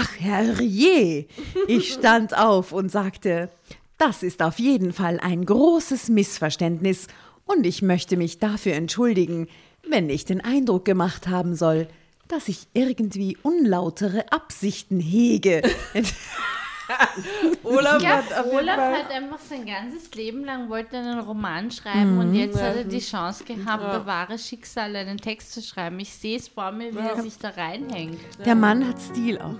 Ach, herrje! Ich stand auf und sagte, das ist auf jeden Fall ein großes Missverständnis und ich möchte mich dafür entschuldigen, wenn ich den Eindruck gemacht haben soll, dass ich irgendwie unlautere Absichten hege. Olaf, Ich hat Olaf hat einfach sein ganzes Leben lang wollte einen Roman schreiben und jetzt hat er die Chance gehabt, Ja. der wahre Schicksal einen Text zu schreiben. Ich sehe es vor mir, wie er sich da reinhängt. Der Mann hat Stil auch.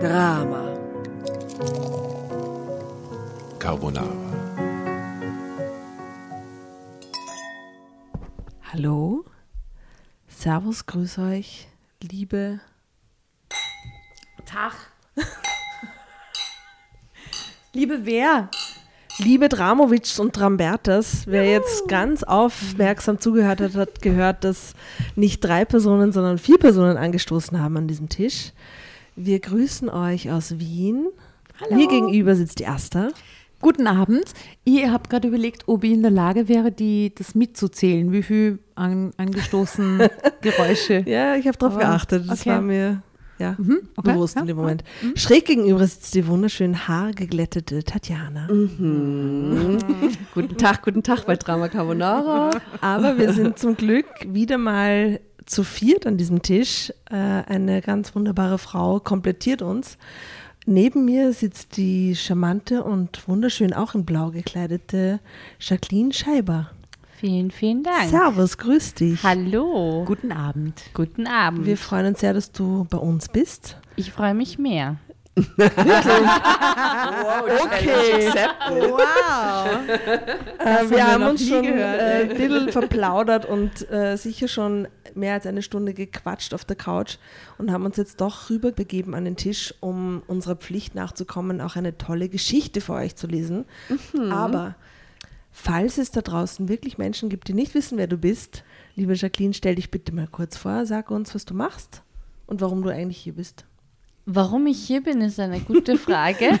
Drama. Carbonara. Hallo. Servus, grüß euch, liebe. Tag. Liebe wer? Liebe Dramovics und Drambertas, wer jetzt ganz aufmerksam zugehört hat, hat gehört, dass nicht drei Personen, sondern vier Personen angestoßen haben an diesem Tisch. Wir grüßen euch aus Wien. Mir gegenüber sitzt die Asta. Guten Abend. Ihr habt gerade überlegt, ob ich in der Lage wäre, die, das mitzuzählen, wie viel an, angestoßen Geräusche. Ja, ich habe darauf geachtet. Das okay. war mir ja, okay, bewusst ja, in dem Moment. Schräg gegenüber sitzt die wunderschön haargeglättete Tatjana. Guten Tag, guten Tag bei Drama Carbonara. Aber wir sind zum Glück wieder mal zu viert an diesem Tisch. Äh, eine ganz wunderbare Frau komplettiert uns. Neben mir sitzt die charmante und wunderschön auch in blau gekleidete Jacqueline Scheiber. Vielen, vielen Dank. Servus, grüß dich. Hallo. Guten Abend. Guten Abend. Wir freuen uns sehr, dass du bei uns bist. ich freue mich mehr. Okay. Wow. Äh, wir haben uns schon gehört, äh, ein bisschen verplaudert und äh, sicher schon mehr als eine Stunde gequatscht auf der Couch und haben uns jetzt doch rüberbegeben an den Tisch, um unserer Pflicht nachzukommen, auch eine tolle Geschichte für euch zu lesen. Aber falls es da draußen wirklich Menschen gibt, die nicht wissen, wer du bist, liebe Jacqueline, stell dich bitte mal kurz vor, sag uns, was du machst und warum du eigentlich hier bist. Warum ich hier bin, ist eine gute Frage.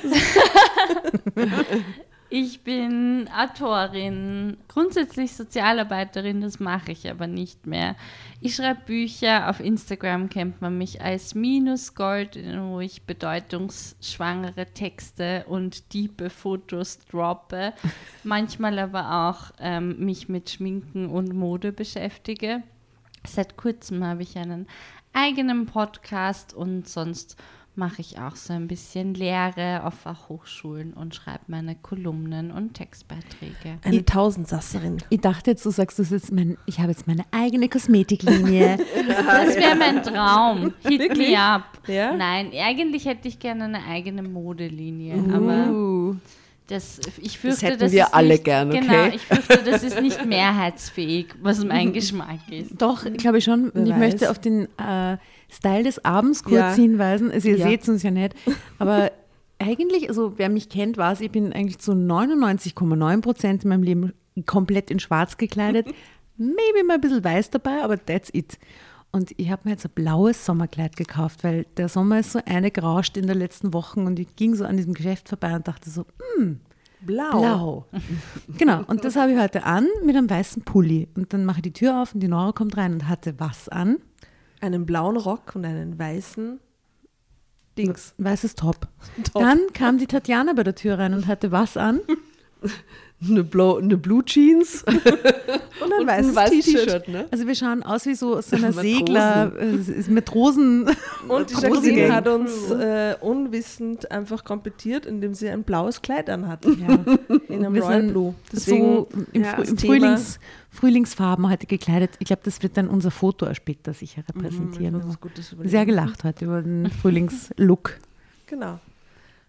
ich bin Autorin, grundsätzlich Sozialarbeiterin, das mache ich aber nicht mehr. Ich schreibe Bücher, auf Instagram kennt man mich als Minusgold, wo ich bedeutungsschwangere Texte und tiefe Fotos droppe. Manchmal aber auch ähm, mich mit Schminken und Mode beschäftige. Seit kurzem habe ich einen eigenen Podcast und sonst mache ich auch so ein bisschen Lehre auf Fachhochschulen und schreibe meine Kolumnen und Textbeiträge. Eine Tausendsasserin. Ich dachte jetzt, du sagst, du jetzt mein, ich habe jetzt meine eigene Kosmetiklinie. Das wäre mein Traum. Hit me up. Ja? Nein, eigentlich hätte ich gerne eine eigene Modelinie, aber uh. Das, ich fürchte, hätten das wir ist alle nicht, gern, okay? Genau, ich fürchte, das ist nicht mehrheitsfähig, was mein Geschmack ist. Doch, glaube ich schon. Und ich weiß. möchte auf den äh, Style des Abends kurz Ja. hinweisen. Also ihr Ja. seht uns ja nicht. Aber eigentlich, also wer mich kennt, weiß, ich bin eigentlich zu 99,9 Prozent in meinem Leben komplett in schwarz gekleidet. Maybe mal ein bisschen weiß dabei, aber that's it. Und ich habe mir jetzt ein blaues Sommerkleid gekauft, weil der Sommer ist so eine gerauscht in den letzten Wochen und ich ging so an diesem Geschäft vorbei und dachte so, Blau. Blau. genau, und das habe ich heute an mit einem weißen Pulli. Und dann mache ich die Tür auf und die Nora kommt rein und hatte was an? Einen blauen Rock und einen weißen Dings. Weißes Top. Dann kam die Tatjana bei der Tür rein und hatte was an? Eine, Blau, eine Blue Jeans Und ein und weißes weißes T-Shirt. Ne? Also wir schauen aus wie so, so eine Matrosen. Segler, äh, Matrosen. Und die Jacqueline hat uns äh, unwissend einfach komplettiert, indem sie ein blaues Kleid anhat. Ja. In einem Wir Royal Blue. Deswegen so im, ja, im Frühlings, Frühlingsfarben heute gekleidet. Ich glaube, das wird dann unser Foto später sicher repräsentieren. Mhm, gut. Sehr gelacht heute über den Frühlingslook. Genau.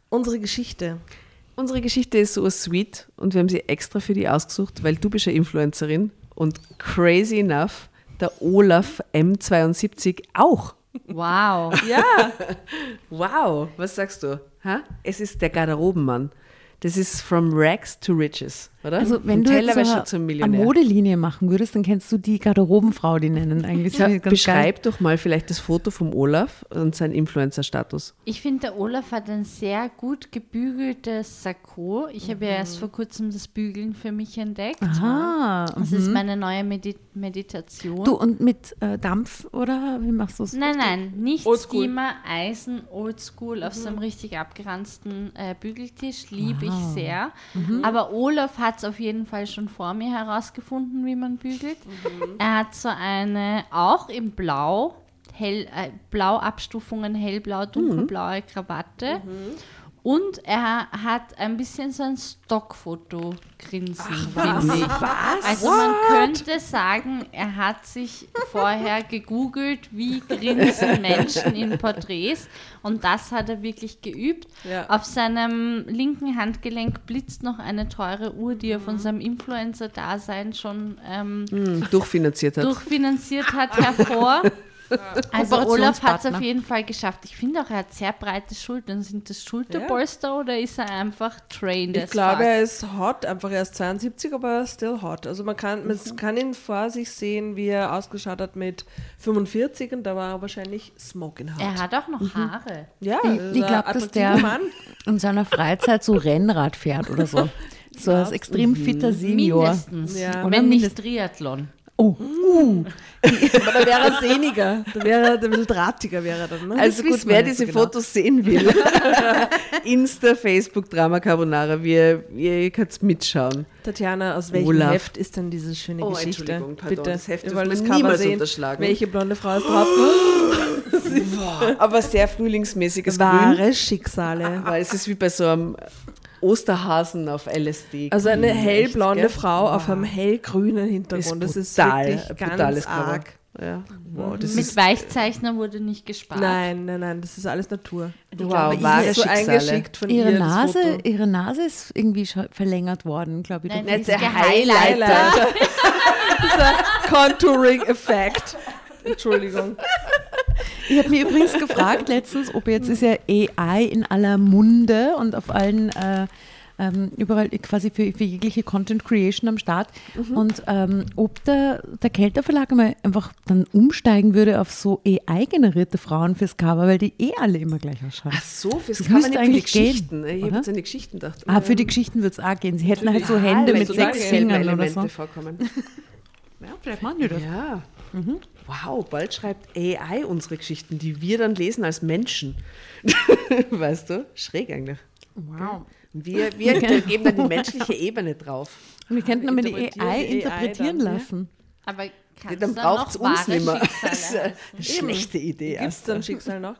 Unsere Geschichte. Unsere Geschichte ist so sweet und wir haben sie extra für die ausgesucht, weil du bist ja Influencerin und crazy enough, der Olaf M72 auch. Wow. Ja. wow. Was sagst du? Ha? Es ist der Garderobenmann. Das ist from rags to riches. Oder? Also wenn du jetzt so eine, eine. Modelinie machen würdest, dann kennst du die Garderobenfrau, die nennen eigentlich. Ja, beschreib doch mal vielleicht das Foto vom Olaf und seinen Influencer-Status. Ich finde, der Olaf hat ein sehr gut gebügeltes Sakko. Ich habe ja erst vor kurzem das Bügeln für mich entdeckt. Geil. Ah, Das ist meine neue Medi Meditation. du und mit äh, Dampf oder wie machst du es? Nein, nein, nicht Oldschool. Steamer, Eisen, Oldschool auf so einem richtig abgeranzten äh, Bügeltisch. Liebe ich sehr. Aber Olaf hat es auf jeden Fall schon vor mir herausgefunden, wie man bügelt. Er hat so eine, auch in Blau, hell, äh, Blauabstufungen, hellblau, dunkelblaue Krawatte. Und er hat ein bisschen so ein Stockfoto-Grinsen, finde ich. Also man könnte sagen, er hat sich vorher gegoogelt, wie grinsen Menschen in Porträts. Und das hat er wirklich geübt. Ja. Auf seinem linken Handgelenk blitzt noch eine teure Uhr, die er von seinem Influencer-Dasein schon ähm, Hm, durchfinanziert hat. durchfinanziert hat, hervor. Also Olaf hat es auf jeden Fall geschafft. Ich finde auch, er hat sehr breite Schultern. Sind das Schulterpolster oder ist er einfach trained Ich glaube, fuck? er ist hot, einfach erst 72, aber still hot. Also man kann, man kann ihn vor sich sehen, wie er ausgeschaut hat mit 45 und da war er wahrscheinlich smoking hot. Er hat auch noch Haare. ja, Ich, ich glaube, dass der Mann. in seiner Freizeit so Rennrad fährt oder so. So als extrem fitter Senior. Mindestens. Ja. Oder Wenn nicht Triathlon. Oh, uh, Aber da wäre er sehniger, da wäre er ein bisschen drahtiger wäre er dann. Ne? Also Das gut, wer diese so genau. Fotos sehen will, Insta, Facebook, Drama Carbonara, wir, ihr könnt mitschauen. Tatjana, aus welchem Olaf. Heft ist denn diese schöne Oh, Geschichte? Entschuldigung, pardon, Bitte, das Heft wir wollen das Cover niemals sehen. unterschlagen. Welche blonde Frau ist drauf? Aber sehr frühlingsmäßiges Grün. Wahre Schicksale. Weil es ist wie bei so einem Osterhasen auf LSD. Also eine hellblonde echt? Frau auf einem hellgrünen Hintergrund. das ist wirklich ein ganz arg. Ja. Wow, das Mit ist Weichzeichner wurde nicht gespart. Nein, nein, nein, das ist alles Natur. wow, Ich wahre ist so eingeschickt von ihre ihr, das Nase, ihre Nase ist irgendwie schon verlängert worden, glaube ich. Nein, die ist der. Highlighter. Dieser Contouring-Effekt. Entschuldigung. Ich habe mir übrigens gefragt letztens, ob jetzt ist ja AI in aller Munde und auf allen äh, ähm, überall quasi für, für jegliche Content Creation am Start und ähm, ob der, der Kelter Verlag mal einfach dann umsteigen würde auf so AI-generierte Frauen fürs Cover, weil die eh alle immer gleich ausschauen. Ach so, fürs Das Cover nicht für die eigentlich gehen, Geschichten. ich habe jetzt an die Geschichten gedacht. Ah, für die Geschichten würde es auch gehen. Sie hätten halt so Hände mit so sechs Fingern oder so. vorkommen. Ja, vielleicht machen die das. Ja. Wow, bald schreibt AI unsere Geschichten, die wir dann lesen als Menschen. weißt du? Schräg eigentlich. Wow. Und wir, wir geben dann die menschliche Ebene drauf. Wir könnten aber die Interpretieren AI die AI interpretieren dann, ja? lassen. Aber kannst Dann du braucht es noch uns wahre nicht mehr. Das ist eine schlechte Idee. Gibt es dann Schicksal noch?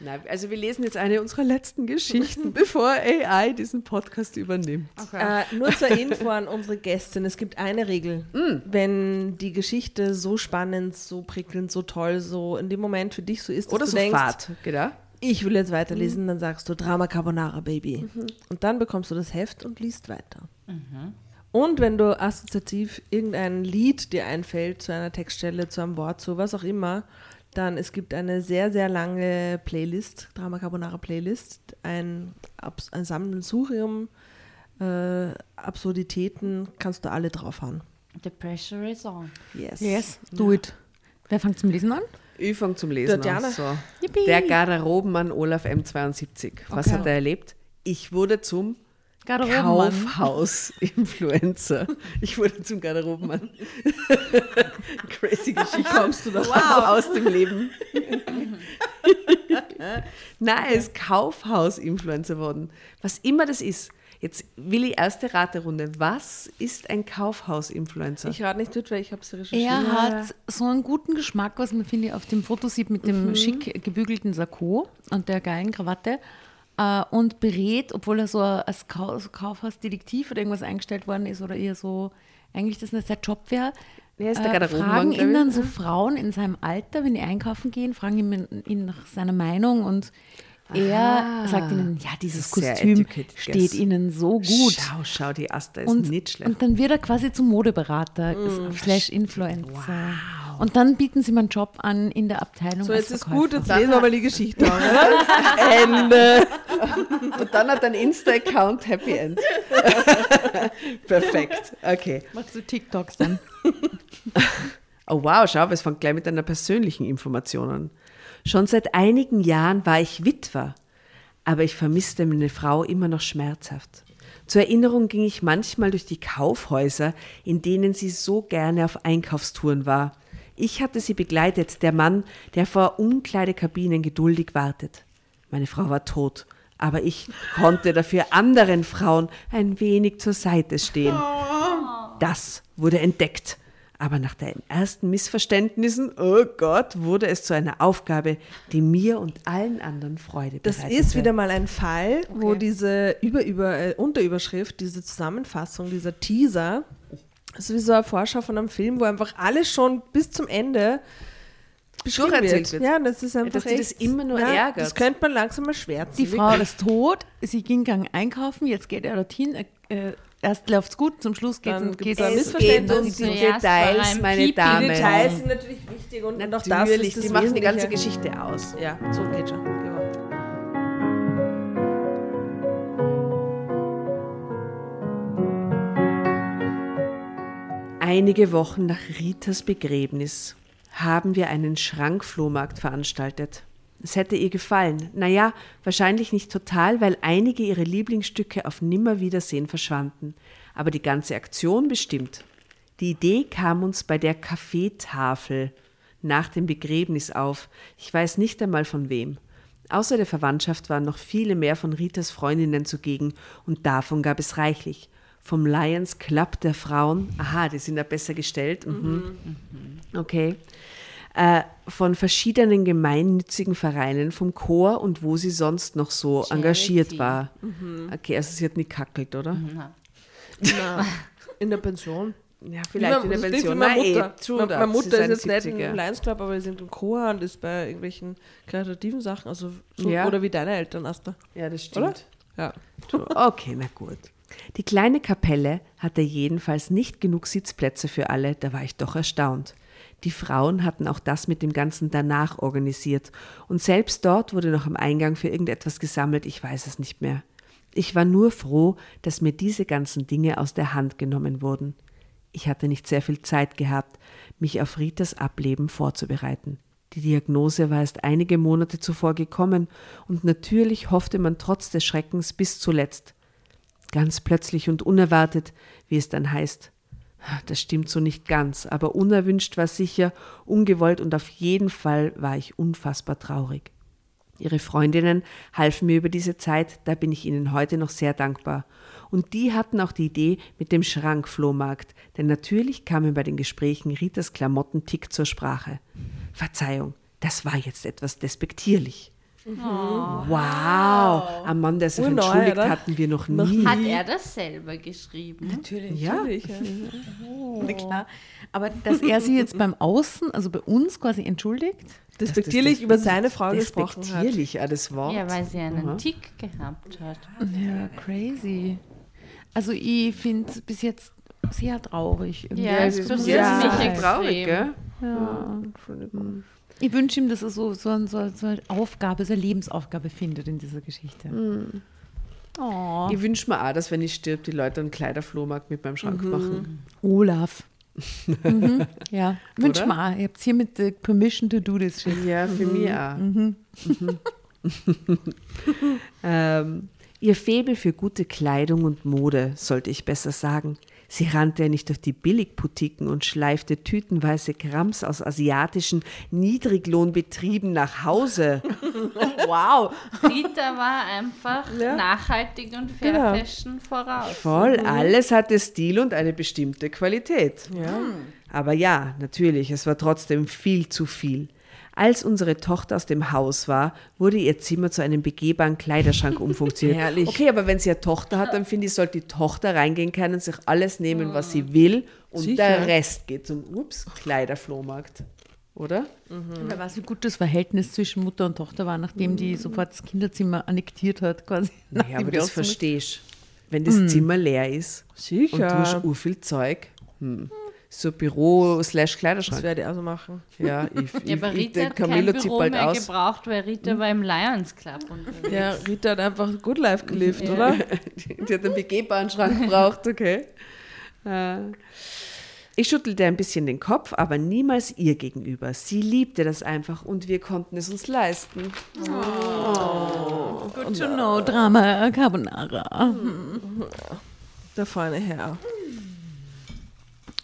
Nein, also wir lesen jetzt eine unserer letzten Geschichten, bevor AI diesen Podcast übernimmt. Äh, nur zur Info an unsere Gästin. Es gibt eine Regel. Wenn die Geschichte so spannend, so prickelnd, so toll, so in dem Moment für dich so ist, dass Oder du so denkst, Fahrt, genau. ich will jetzt weiterlesen, dann sagst du Drama Carbonara, Baby. Und dann bekommst du das Heft und liest weiter. Und wenn du assoziativ irgendein Lied dir einfällt zu einer Textstelle, zu einem Wort, zu was auch immer, dann es gibt eine sehr, sehr lange Playlist, Drama Carbonara Playlist, ein, Abs- ein Sammelsurium, äh, Absurditäten, kannst du alle draufhauen. The pressure is on. Yes. Yes, do it. Wer fängt zum Lesen an? Ich fange zum Lesen Tatjana. an. So. Der Garderobenmann Olaf M72. Was Okay. hat er erlebt? Ich wurde zum. Kaufhaus-Influencer. Ich wurde zum Garderobenmann. Crazy Geschichte. Kommst du da? Wow, aus dem Leben. Nein, ist Kaufhaus-Influencer worden. Was immer das ist. Jetzt will ich erste Raterunde. Was ist ein Kaufhaus-Influencer? Ich rate nicht mit, weil ich habe es recherchiert. Er hat so einen guten Geschmack, was man finde ich auf dem Foto sieht mit dem schick gebügelten Sakko und der geilen Krawatte. Äh, und berät, obwohl er so als Kaufhausdetektiv oder irgendwas eingestellt worden ist oder eher so, eigentlich das nicht sein Job wäre. Wer ist der äh, fragen ihn dann so Frauen in seinem Alter, wenn die einkaufen gehen, fragen ihn, ihn nach seiner Meinung und er Aha. sagt ihnen, ja, dieses Kostüm steht ihnen so gut. Schau, schau, die Asta ist Und, nicht schlecht. und dann wird er quasi zum Modeberater slash Influencer. Und dann bieten sie mir einen Job an in der Abteilung So, als jetzt ist gut, jetzt lesen wir mal die Geschichte. an, oder? Ende. Und dann hat ein Insta-Account Happy End. Perfekt. Okay. Machst du TikToks dann? Oh wow, schau, es fängt gleich mit einer persönlichen Information an. Schon seit einigen Jahren war ich Witwer, aber ich vermisste meine Frau immer noch schmerzhaft. Zur Erinnerung ging ich manchmal durch die Kaufhäuser, in denen sie so gerne auf Einkaufstouren war. Ich hatte sie begleitet, der Mann, der vor Umkleidekabinen geduldig wartet. Meine Frau war tot, aber ich konnte dafür anderen Frauen ein wenig zur Seite stehen. Das wurde entdeckt. Aber nach den ersten Missverständnissen, oh Gott, wurde es zu einer Aufgabe, die mir und allen anderen Freude Das bereitete. ist wieder mal ein Fall, wo diese über, über, äh, Unterüberschrift, diese Zusammenfassung, dieser Teaser, das ist wie so eine Vorschau von einem Film, wo einfach alles schon bis zum Ende beschrieben Durcherzählt wird. Ja, das ist einfach dass echt, das immer nur ja, ärgert. Das könnte man langsam mal schwärzen. Die Frau ist tot, sie ging gang einkaufen, jetzt geht er dorthin. Äh, äh, erst läuft's gut, zum Schluss geht's Dann geht's ein es Missverständnis. geht um die Details, ein meine Pipi. Die Damen. Details sind natürlich wichtig und, und auch das Natürlich, ist das die machen die ganze. Geschichte aus. Ja, so geht schon. Einige Wochen nach Ritas Begräbnis haben wir einen Schrankflohmarkt veranstaltet. Es hätte ihr gefallen. Naja, wahrscheinlich nicht total, weil einige ihrer Lieblingsstücke auf Nimmerwiedersehen verschwanden. Aber die ganze Aktion bestimmt. Die Idee kam uns bei der Kaffeetafel nach dem Begräbnis auf. Ich weiß nicht einmal von wem. Außer der Verwandtschaft waren noch viele mehr von Ritas Freundinnen zugegen und davon gab es reichlich. Vom Lions Club der Frauen, aha, die sind da besser gestellt. Mhm. Okay. Äh, von verschiedenen gemeinnützigen Vereinen, vom Chor und wo sie sonst noch so engagiert war. Okay, also sie hat nie kackelt, oder? Na, in der Pension. Ja, vielleicht in der Pension. wie Meine Na, eh, Mutter, meine, that. meine Mutter ist ein jetzt nicht 70er. im Lions Club, aber sie ist im Chor und ist bei irgendwelchen kreativen Sachen. Also so, Ja. Oder wie deine Eltern, Asta. Ja, das stimmt. Ja. True. Okay, na gut. Die kleine Kapelle hatte jedenfalls nicht genug Sitzplätze für alle, da war ich doch erstaunt. Die Frauen hatten auch das mit dem Ganzen danach organisiert und selbst dort wurde noch am Eingang für irgendetwas gesammelt, ich weiß es nicht mehr. Ich war nur froh, dass mir diese ganzen Dinge aus der Hand genommen wurden. Ich hatte nicht sehr viel Zeit gehabt, mich auf Ritas Ableben vorzubereiten. Die Diagnose war erst einige Monate zuvor gekommen und natürlich hoffte man trotz des Schreckens bis zuletzt. Ganz plötzlich und unerwartet, wie es dann heißt. Das stimmt so nicht ganz, aber unerwünscht war sicher, ungewollt und auf jeden Fall war ich unfassbar traurig. Ihre Freundinnen halfen mir über diese Zeit, da bin ich ihnen heute noch sehr dankbar. Und die hatten auch die Idee mit dem Schrankflohmarkt, denn natürlich kamen bei den Gesprächen Ritas Klamottentick zur Sprache. Verzeihung, das war jetzt etwas despektierlich. Wow, ein Mann, der sich Urneu, entschuldigt, oder? hatten wir noch nie. Hat er das selber geschrieben? Natürlich. Ja. natürlich ja. Na klar. Aber dass er sie jetzt beim Außen, also bei uns quasi entschuldigt, Despektierlich über seine Frau gesprochen hat. Despektierlich, ja, das Wort. Ja, weil sie einen Aha. Tick gehabt hat. ja, crazy. Also ich finde es bis jetzt sehr traurig. irgendwie. Ja, es ist es ist extrem. traurig, gell? Ja. Ich wünsche ihm, dass er so, so, so, so eine Aufgabe, so eine Lebensaufgabe findet in dieser Geschichte. Oh. Ich wünsche mir auch, dass wenn ich stirb, die Leute einen Kleiderflohmarkt mit meinem Schrank machen. Olaf. mhm. Ja, mir auch. Ihr habt hier mit the permission to do this shit. Ja, für mich auch. Mhm. ähm, ihr Faible für gute Kleidung und Mode, sollte ich besser sagen. Sie rannte ja nicht durch die Billigboutiquen und schleifte tütenweise Krams aus asiatischen Niedriglohnbetrieben nach Hause. Wow. Rita war einfach Ja. nachhaltig und Fair Genau. Fashion voraus. Voll, alles hatte Stil und eine bestimmte Qualität. Ja. Aber ja, natürlich, es war trotzdem viel zu viel. Als unsere Tochter aus dem Haus war, wurde ihr Zimmer zu einem begehbaren Kleiderschrank umfunktioniert. Herrlich. Okay, aber wenn sie eine Tochter hat, dann finde ich, sollte die Tochter reingehen können und sich alles nehmen, was sie will. Und Sicher. der Rest geht zum, ups, Kleiderflohmarkt. Oder? Wer weiß, wie gut das Verhältnis zwischen Mutter und Tochter war, nachdem die sofort das Kinderzimmer annektiert hat, quasi. Ja, nachdem aber das verstehst Wenn das Zimmer leer ist und du hast Sicher. ur viel Zeug, hm, So Büro slash Das Kleiderschrank. werde ich also machen. Ja, ich, Ja, ich, aber ich, Rita den hat kein Camillo zieht Büro bald mehr aus. gebraucht, weil Rita war im Lions Club unterwegs. Ja, Rita hat einfach Good Life gelebt, Ja. oder? Die hat einen begehbaren Schrank gebraucht, okay. Äh, Ich schüttelte ein bisschen den Kopf, aber niemals ihr gegenüber. Sie liebte das einfach und wir konnten es uns leisten. Good to know, Drama Carbonara. Der feine Herr.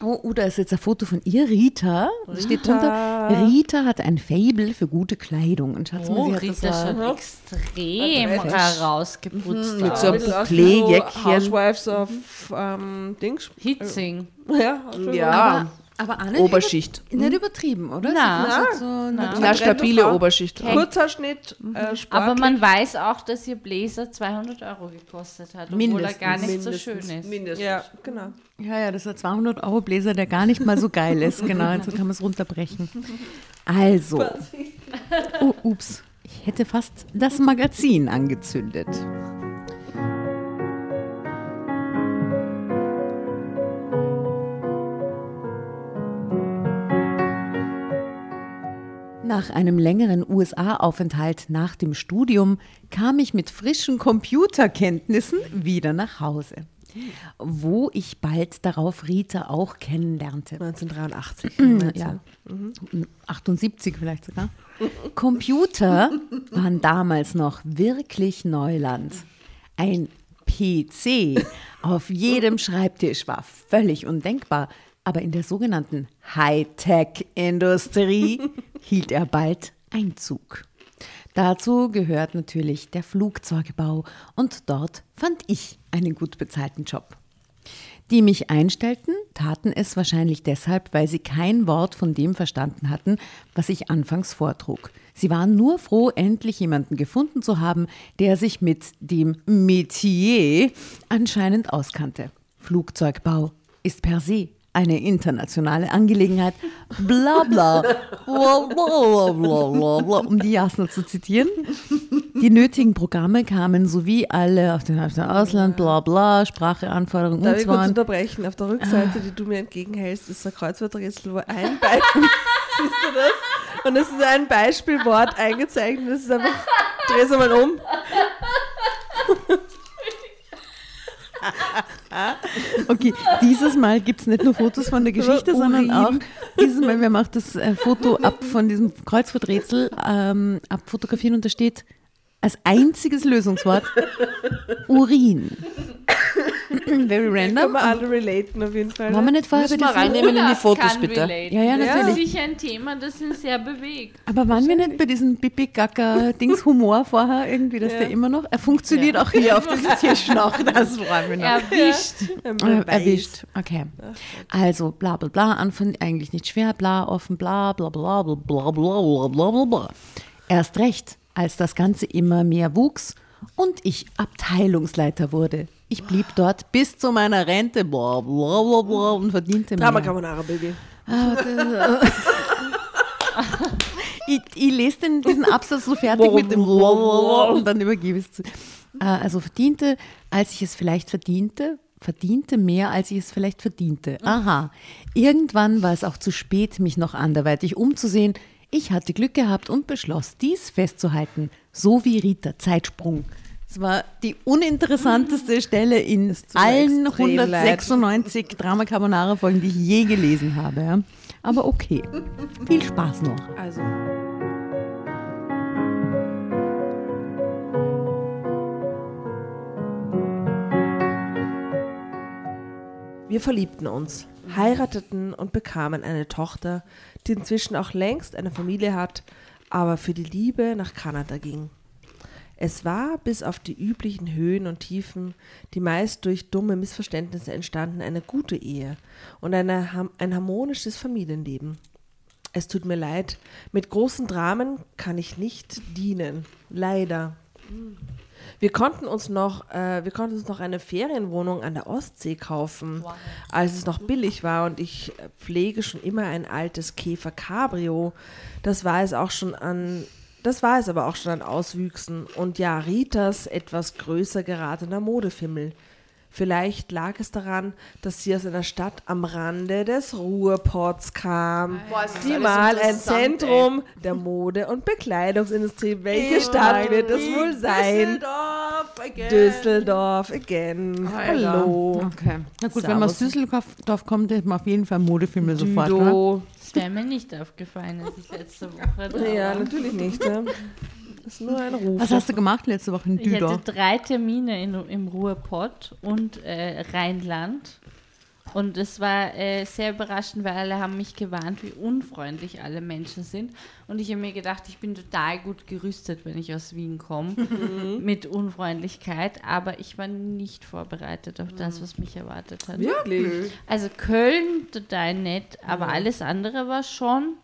Oh, oh, da ist jetzt ein Foto von ihr, Rita. Da steht Rita. drunter, Rita hat ein Fable für gute Kleidung. Und Schatz, Oh, sie hat das Rita war- schaut extrem herausgeputzt mit aus. so einem wie Bouclé-Jäckchen. Housewives of ähm, Dings. Hitzing. Ja. Ja, aber, aber auch nicht Oberschicht. Über, nicht übertrieben, oder? Na. Hat so na, Na, stabile Frau. Oberschicht. Kurzer-Schnitt, äh, sportlich. Aber man weiß auch, dass ihr Bläser 200 Euro gekostet hat, obwohl er Mindestens. gar nicht so Mindestens. schön ist. Mindestens. Ja, genau. Ja, ja, das ist ein 200 Euro Bläser, der gar nicht mal so geil ist. Genau, so kann man es runterbrechen. Also. Oh, ups. Ich hätte fast das Magazin angezündet. Nach einem längeren USA-Aufenthalt nach dem Studium kam ich mit frischen Computerkenntnissen wieder nach Hause, wo ich bald darauf Rita auch kennenlernte. 1983. Ja. 78 vielleicht sogar. Computer waren damals noch wirklich Neuland. Ein PC auf jedem Schreibtisch war völlig undenkbar, aber in der sogenannten Hightech-Industrie hielt er bald Einzug. Dazu gehört natürlich der Flugzeugbau und dort fand ich einen gut bezahlten Job. Die mich einstellten, taten es wahrscheinlich deshalb, weil sie kein Wort von dem verstanden hatten, was ich anfangs vortrug. Sie waren nur froh, endlich jemanden gefunden zu haben, der sich mit dem Metier anscheinend auskannte. Flugzeugbau ist per se eine internationale Angelegenheit. Bla bla. Bla, bla, bla, bla, bla, um die Jasner zu zitieren. Die nötigen Programme kamen sowie alle aus dem Ausland, bla bla, Sprache, Anforderungen Darf und ich kurz unterbrechen? Auf der Rückseite, die du mir entgegenhältst, ist ein Kreuzworträtsel, wo ein Beispiel. Siehst du das? Und es ist ein Beispielwort eingezeichnet. Das ist einfach. Dreh es mal um. Okay, dieses Mal gibt es nicht nur Fotos von der Geschichte, sondern auch dieses Mal, wir machen das äh, Foto ab von diesem Kreuzworträtsel ähm, abfotografieren und da steht als einziges Lösungswort Urin. Very Können random. wir alle relaten auf jeden Fall. Waren wir Ne? nicht vorher bei Müssen wir diesem, reinnehmen in die Fotos, kann bitte. relaten. Ja, ja, Das natürlich. ist sicher ein Thema, das ihn sehr bewegt. aber waren wir nicht bei diesem Pipi-Gacker-Dings Humor vorher irgendwie, dass der immer noch, er funktioniert auch hier auf diesem Tisch noch, das freut mich noch. Erwischt. Ähm, Äh, erwischt. Okay. Also bla bla bla, Anfang eigentlich nicht schwer, bla, offen, bla bla bla bla bla bla bla bla bla bla. Erst recht, als das Ganze immer mehr wuchs und ich Abteilungsleiter wurde. Ich blieb dort bis zu meiner Rente, bla bla bla bla und verdiente Drama mehr. Carbonara, Baby. Ich, ich lese den, diesen Absatz so fertig mit dem und dann übergebe ich es zu. Äh, Also verdiente, als ich es vielleicht verdiente, verdiente mehr, als ich es vielleicht verdiente. Aha. Irgendwann war es auch zu spät, mich noch anderweitig umzusehen. Ich hatte Glück gehabt und beschloss, dies festzuhalten. So wie Rita Zeitsprung. Es war die uninteressanteste Stelle in allen extrem leid. 196 Drama Carbonara Folgen, die ich je gelesen habe. Ja. Aber okay. Viel Spaß noch. Also. Wir verliebten uns, heirateten und bekamen eine Tochter, die inzwischen auch längst eine Familie hat, aber für die Liebe nach Kanada ging. Es war bis auf die üblichen Höhen und Tiefen, die meist durch dumme Missverständnisse entstanden, eine gute Ehe und eine, ein harmonisches Familienleben. Es tut mir leid, mit großen Dramen kann ich nicht dienen. Leider. Wir konnten uns noch, äh, wir konnten uns noch eine Ferienwohnung an der Ostsee kaufen, als es noch billig war und ich äh, pflege schon immer ein altes Käfer Cabrio. Das war es auch schon an, das war es aber auch schon an Auswüchsen und ja, Ritas etwas größer geratener Modefimmel. Vielleicht lag es daran, dass sie aus einer Stadt am Rande des Ruhrpots kam, Boah, die mal ein Zentrum der Mode- und Bekleidungsindustrie. Welche Stadt wird es wohl sein? Düsseldorf again. Düsseldorf again. Alter. Hallo. Okay. Na gut, wenn man aus Servus. Düsseldorf kommt, hätte man auf jeden Fall Modefilme sofort. Ne? Das wäre mir nicht aufgefallen, als ich letzte Woche da Ja, war. natürlich nicht. Ja. Das ist nur ein Ruf. Was hast du gemacht letzte Woche in Ich hatte drei Termine in, im Ruhrpott und äh, Rheinland. Und es war äh, sehr überraschend, weil alle haben mich gewarnt, wie unfreundlich alle Menschen sind. Und ich habe mir gedacht, ich bin total gut gerüstet, wenn ich aus Wien komme, mit Unfreundlichkeit. Aber ich war nicht vorbereitet auf das, was mich erwartet hat. Wirklich? Also Köln total nett, aber alles andere war schon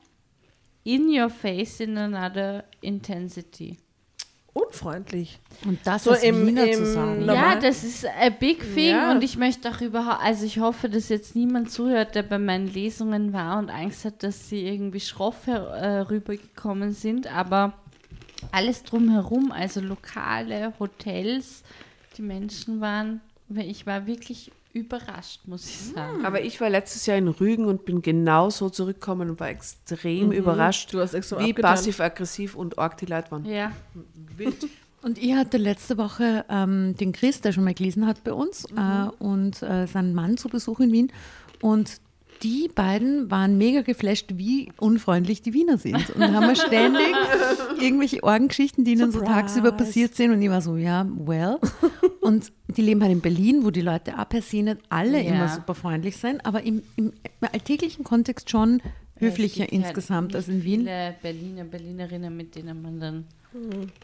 in your face in another intensity. Unfreundlich. Und das So ist im- Wiener im zu sagen. Normal- Ja, das ist a big thing Ja. und ich möchte auch überhaupt, also ich hoffe, dass jetzt niemand zuhört, der bei meinen Lesungen war und Angst hat, dass sie irgendwie schroff her- äh, rübergekommen sind, aber alles drumherum, also Lokale, Hotels, die Menschen waren, ich war wirklich überrascht, muss ich sagen. Aber ich war letztes Jahr in Rügen und bin genauso zurückgekommen und war extrem überrascht, Du hast extra wie passiv-aggressiv und arg die Leute waren. Ja, Und ich hatte letzte Woche ähm, den Chris, der schon mal gelesen hat bei uns, äh, und äh, seinen Mann zu Besuch in Wien. Und die beiden waren mega geflasht, wie unfreundlich die Wiener sind. Und haben mir ständig irgendwelche Orgengeschichten, die ihnen so Surprise. tagsüber passiert sind. Und ich war so, ja, well. Und die leben halt in Berlin, wo die Leute auch per se nicht alle Ja. immer super freundlich sind, aber im, im alltäglichen Kontext schon höflicher Es gibt halt insgesamt als in Wien. Viele Berliner, Berlinerinnen, mit denen man dann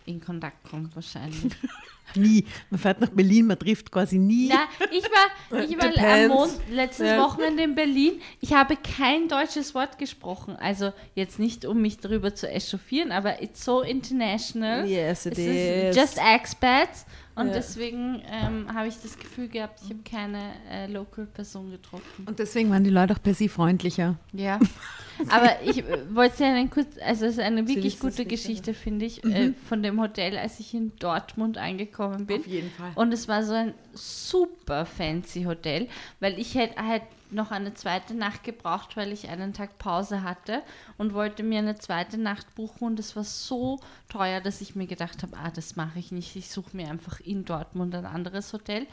in Kontakt kommt wahrscheinlich. Nie. Man fährt nach Berlin, man trifft quasi nie. Na, ich war, ich war am. Mond, letztes Ja. Wochenende in Berlin. Ich habe kein deutsches Wort gesprochen. Also jetzt nicht, um mich darüber zu echauffieren, aber it's so international. Yes, it Es is. just expats. Und Ja. deswegen ähm, habe ich das Gefühl gehabt, ich habe keine äh, local Person getroffen. Und deswegen waren die Leute auch per se freundlicher. Ja. Aber ich äh, wollte einen kurz, also es ist eine wirklich gute Geschichte, finde ich, äh, von dem Hotel, als ich in Dortmund angekommen bin. jeden Fall. Und es war so ein super fancy Hotel, weil ich hätte halt noch eine zweite Nacht gebraucht, weil ich einen Tag Pause hatte und wollte mir eine zweite Nacht buchen und es war so teuer, dass ich mir gedacht habe, ah, das mache ich nicht, ich suche mir einfach in Dortmund ein anderes Hotel.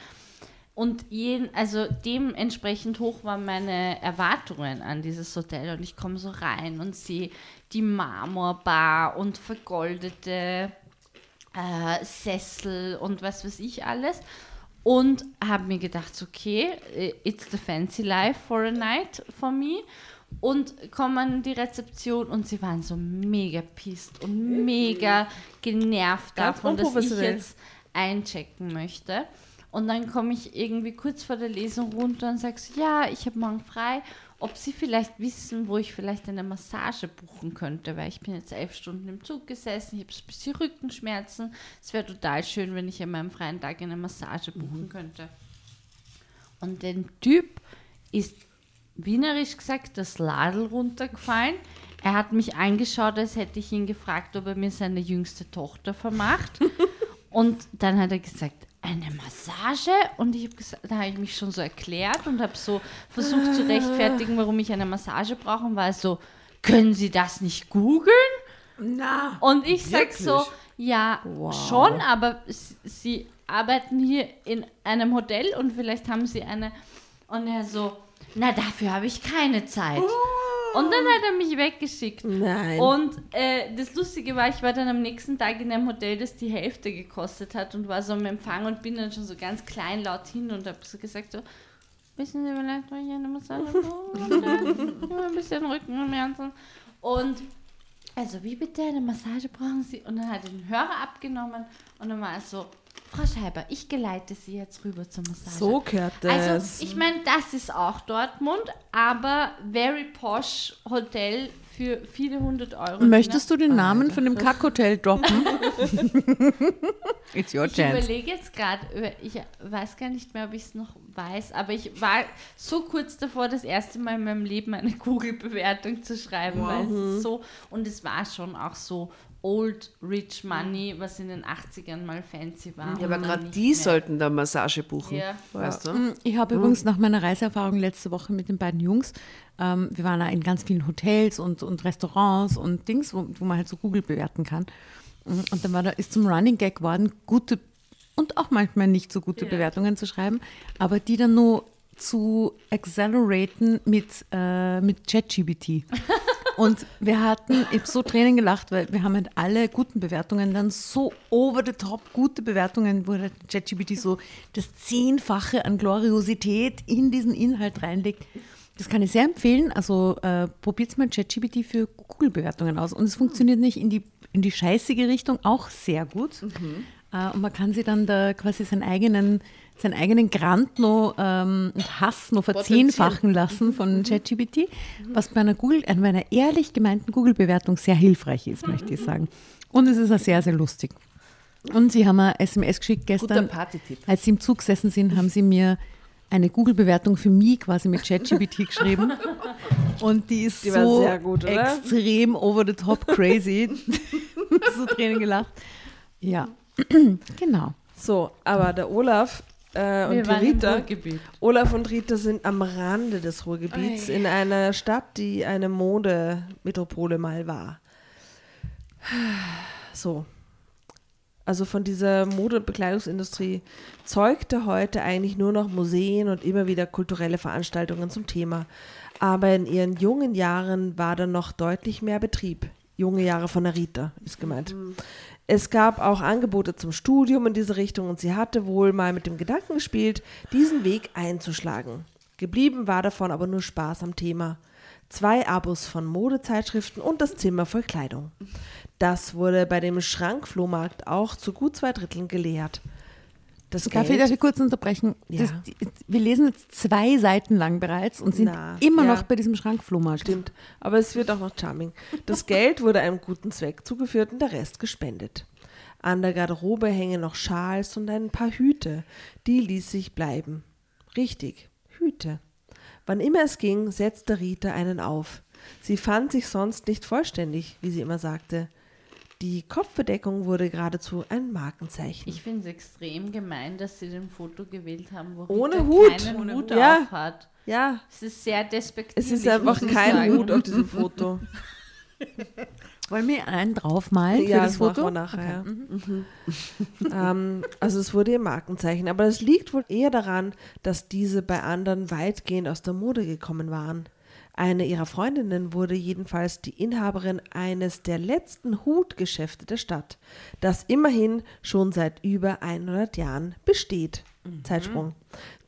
Und jeden, also dementsprechend hoch waren meine Erwartungen an dieses Hotel. Und ich komme so rein und sehe die Marmorbar und vergoldete äh, Sessel und was weiß ich alles. Und habe mir gedacht, okay, äh, it's the fancy life for a night for me. Und komme an die Rezeption und sie waren so mega pissed und mega genervt davon, dass ich jetzt einchecken möchte. Und dann komme ich irgendwie kurz vor der Lesung runter und sage so, ja, ich habe morgen frei, ob Sie vielleicht wissen, wo ich vielleicht eine Massage buchen könnte, weil ich bin jetzt elf Stunden im Zug gesessen, ich habe ein bisschen Rückenschmerzen. Es wäre total schön, wenn ich an meinem freien Tag eine Massage buchen könnte. Und der Typ ist wienerisch gesagt das Ladel runtergefallen. Er hat mich angeschaut, als hätte ich ihn gefragt, ob er mir seine jüngste Tochter vermacht. Und dann hat er gesagt, eine Massage? Und ich habe gesagt, da habe ich mich schon so erklärt und habe so versucht zu rechtfertigen, warum ich eine Massage brauche. Und war so, können Sie das nicht googeln? Na, Und ich sag Wirklich? so, ja, schon, aber Sie arbeiten hier in einem Hotel und vielleicht haben Sie eine. Und er so, na, dafür habe ich keine Zeit. Und dann hat er mich weggeschickt. Nein. Und äh, das Lustige war, ich war dann am nächsten Tag in einem Hotel, das die Hälfte gekostet hat und war so am Empfang und bin dann schon so ganz kleinlaut hin und habe so gesagt so, wissen Sie vielleicht, wo ich eine Massage brauche? Ein bisschen Rückenschmerzen. Und also, wie bitte eine Massage brauchen Sie? Und dann hat er den Hörer abgenommen und dann war er so, Frau Scheiber, ich geleite Sie jetzt rüber zur Massage. so gehört das. Also, ich meine, das ist auch Dortmund, aber very posh Hotel für viele hundert Euro. Möchtest du den Namen von dem Kackhotel droppen? It's your Ich chance. überlege jetzt gerade, ich weiß gar nicht mehr, ob ich es noch weiß, aber ich war so kurz davor, das erste Mal in meinem Leben eine Google-Bewertung zu schreiben, weil es ist so, und es war schon auch so Old Rich Money, was in den 80ern mal fancy war. Ja, aber gerade die mehr. sollten da Massage buchen. Ja. Weißt du? Mm, Ich habe übrigens nach meiner Reiseerfahrung letzte Woche mit den beiden Jungs, ähm, wir waren da in ganz vielen Hotels und, und Restaurants und Dings, wo, wo man halt so Google bewerten kann. Mm, Und dann war da, ist zum Running Gag geworden, gute und auch manchmal nicht so gute Bewertungen zu schreiben, aber die dann nur zu acceleraten mit, äh, mit ChatGPT. Und wir hatten, ich habe so Tränen gelacht, weil wir haben halt alle guten Bewertungen dann so over the top gute Bewertungen, wo der ChatGPT so das Zehnfache an Gloriosität in diesen Inhalt reinlegt. Das kann ich sehr empfehlen. Also äh, probiert mal ChatGPT für Google-Bewertungen aus. Und es funktioniert nicht in die, in die scheißige Richtung auch sehr gut. Äh, und man kann sie dann da quasi seinen eigenen, seinen eigenen Grant noch ähm, und Hass noch verzehnfachen lassen von ChatGPT, was bei einer Google, äh, bei einer ehrlich gemeinten Google-Bewertung sehr hilfreich ist, möchte ich sagen. Und es ist auch sehr, sehr lustig. Und sie haben eine SMS geschickt gestern. Guter Partytipp. Als sie im Zug gesessen sind, haben sie mir eine Google-Bewertung für mich quasi mit ChatGPT geschrieben. Und die ist Die so sehr gut, oder? extrem over the top crazy. so Tränen gelacht. Ja, genau. So, aber der Olaf äh, Wir und die Rita, Ruhrgebiet. Olaf und Rita sind am Rande des Ruhrgebiets in einer Stadt, die eine Modemetropole mal war. So. Also von dieser Mode- und Bekleidungsindustrie zeugte heute eigentlich nur noch Museen und immer wieder kulturelle Veranstaltungen zum Thema. Aber in ihren jungen Jahren war da noch deutlich mehr Betrieb. Junge Jahre von der Rita ist gemeint. Es gab auch Angebote zum Studium in diese Richtung und sie hatte wohl mal mit dem Gedanken gespielt, diesen Weg einzuschlagen. Geblieben war davon aber nur Spaß am Thema. Zwei Abos von Modezeitschriften und das Zimmer voll Kleidung. Das wurde bei dem Schrankflohmarkt auch zu gut zwei Dritteln geleert. Das Darf ich, darf ich kurz unterbrechen? Ja. Das, die, wir lesen jetzt zwei Seiten lang bereits und sind Na, immer ja. noch bei diesem Schrankflohmarkt. Stimmt, aber es wird auch noch charming. Das Geld wurde einem guten Zweck zugeführt und der Rest gespendet. An der Garderobe hängen noch Schals und ein paar Hüte. Die ließ sich bleiben. Richtig, Hüte. Wann immer es ging, setzte Rita einen auf. Sie fand sich sonst nicht vollständig, wie sie immer sagte. Die Kopfbedeckung wurde geradezu ein Markenzeichen. Ich finde es extrem gemein, dass sie den Foto gewählt haben, wo Ohne Rita Hut. keinen Ohne Hut Hut. Ja. auf hat. ja, Es ist sehr despektierlich. es ist einfach kein sagen. Hut auf diesem Foto. Wollen wir einen draufmalen für ja, das Foto? nachher. Ja. Mhm. ähm, also es wurde ihr Markenzeichen, aber es liegt wohl eher daran, dass diese bei anderen weitgehend aus der Mode gekommen waren. Eine ihrer Freundinnen wurde jedenfalls die Inhaberin eines der letzten Hutgeschäfte der Stadt, das immerhin schon seit über 100 Jahren besteht. Zeitsprung.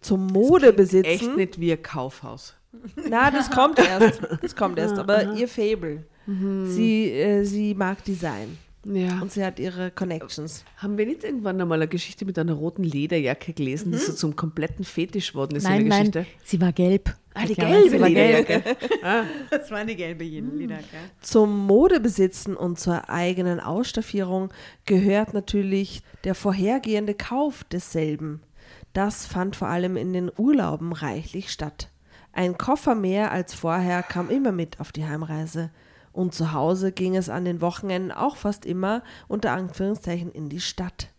Zum Echt Modebesitzen. nicht wie ein Kaufhaus. Na, das kommt erst. Das kommt erst. Aber ihr Fable. Sie, äh, sie mag Design. Ja. Und sie hat ihre Connections. Haben wir nicht irgendwann einmal eine Geschichte mit einer roten Lederjacke gelesen, die so zum kompletten Fetisch worden ist in Nein, der nein, Geschichte? sie war gelb. Ah, die gelbe sie war gelb. Lederjacke. ah. Das war eine gelbe Lederjacke. Zum Modebesitzen und zur eigenen Ausstaffierung gehört natürlich der vorhergehende Kauf desselben. Das fand vor allem in den Urlauben reichlich statt. Ein Koffer mehr als vorher kam immer mit auf die Heimreise. Und zu Hause ging es an den Wochenenden auch fast immer unter Anführungszeichen in die Stadt.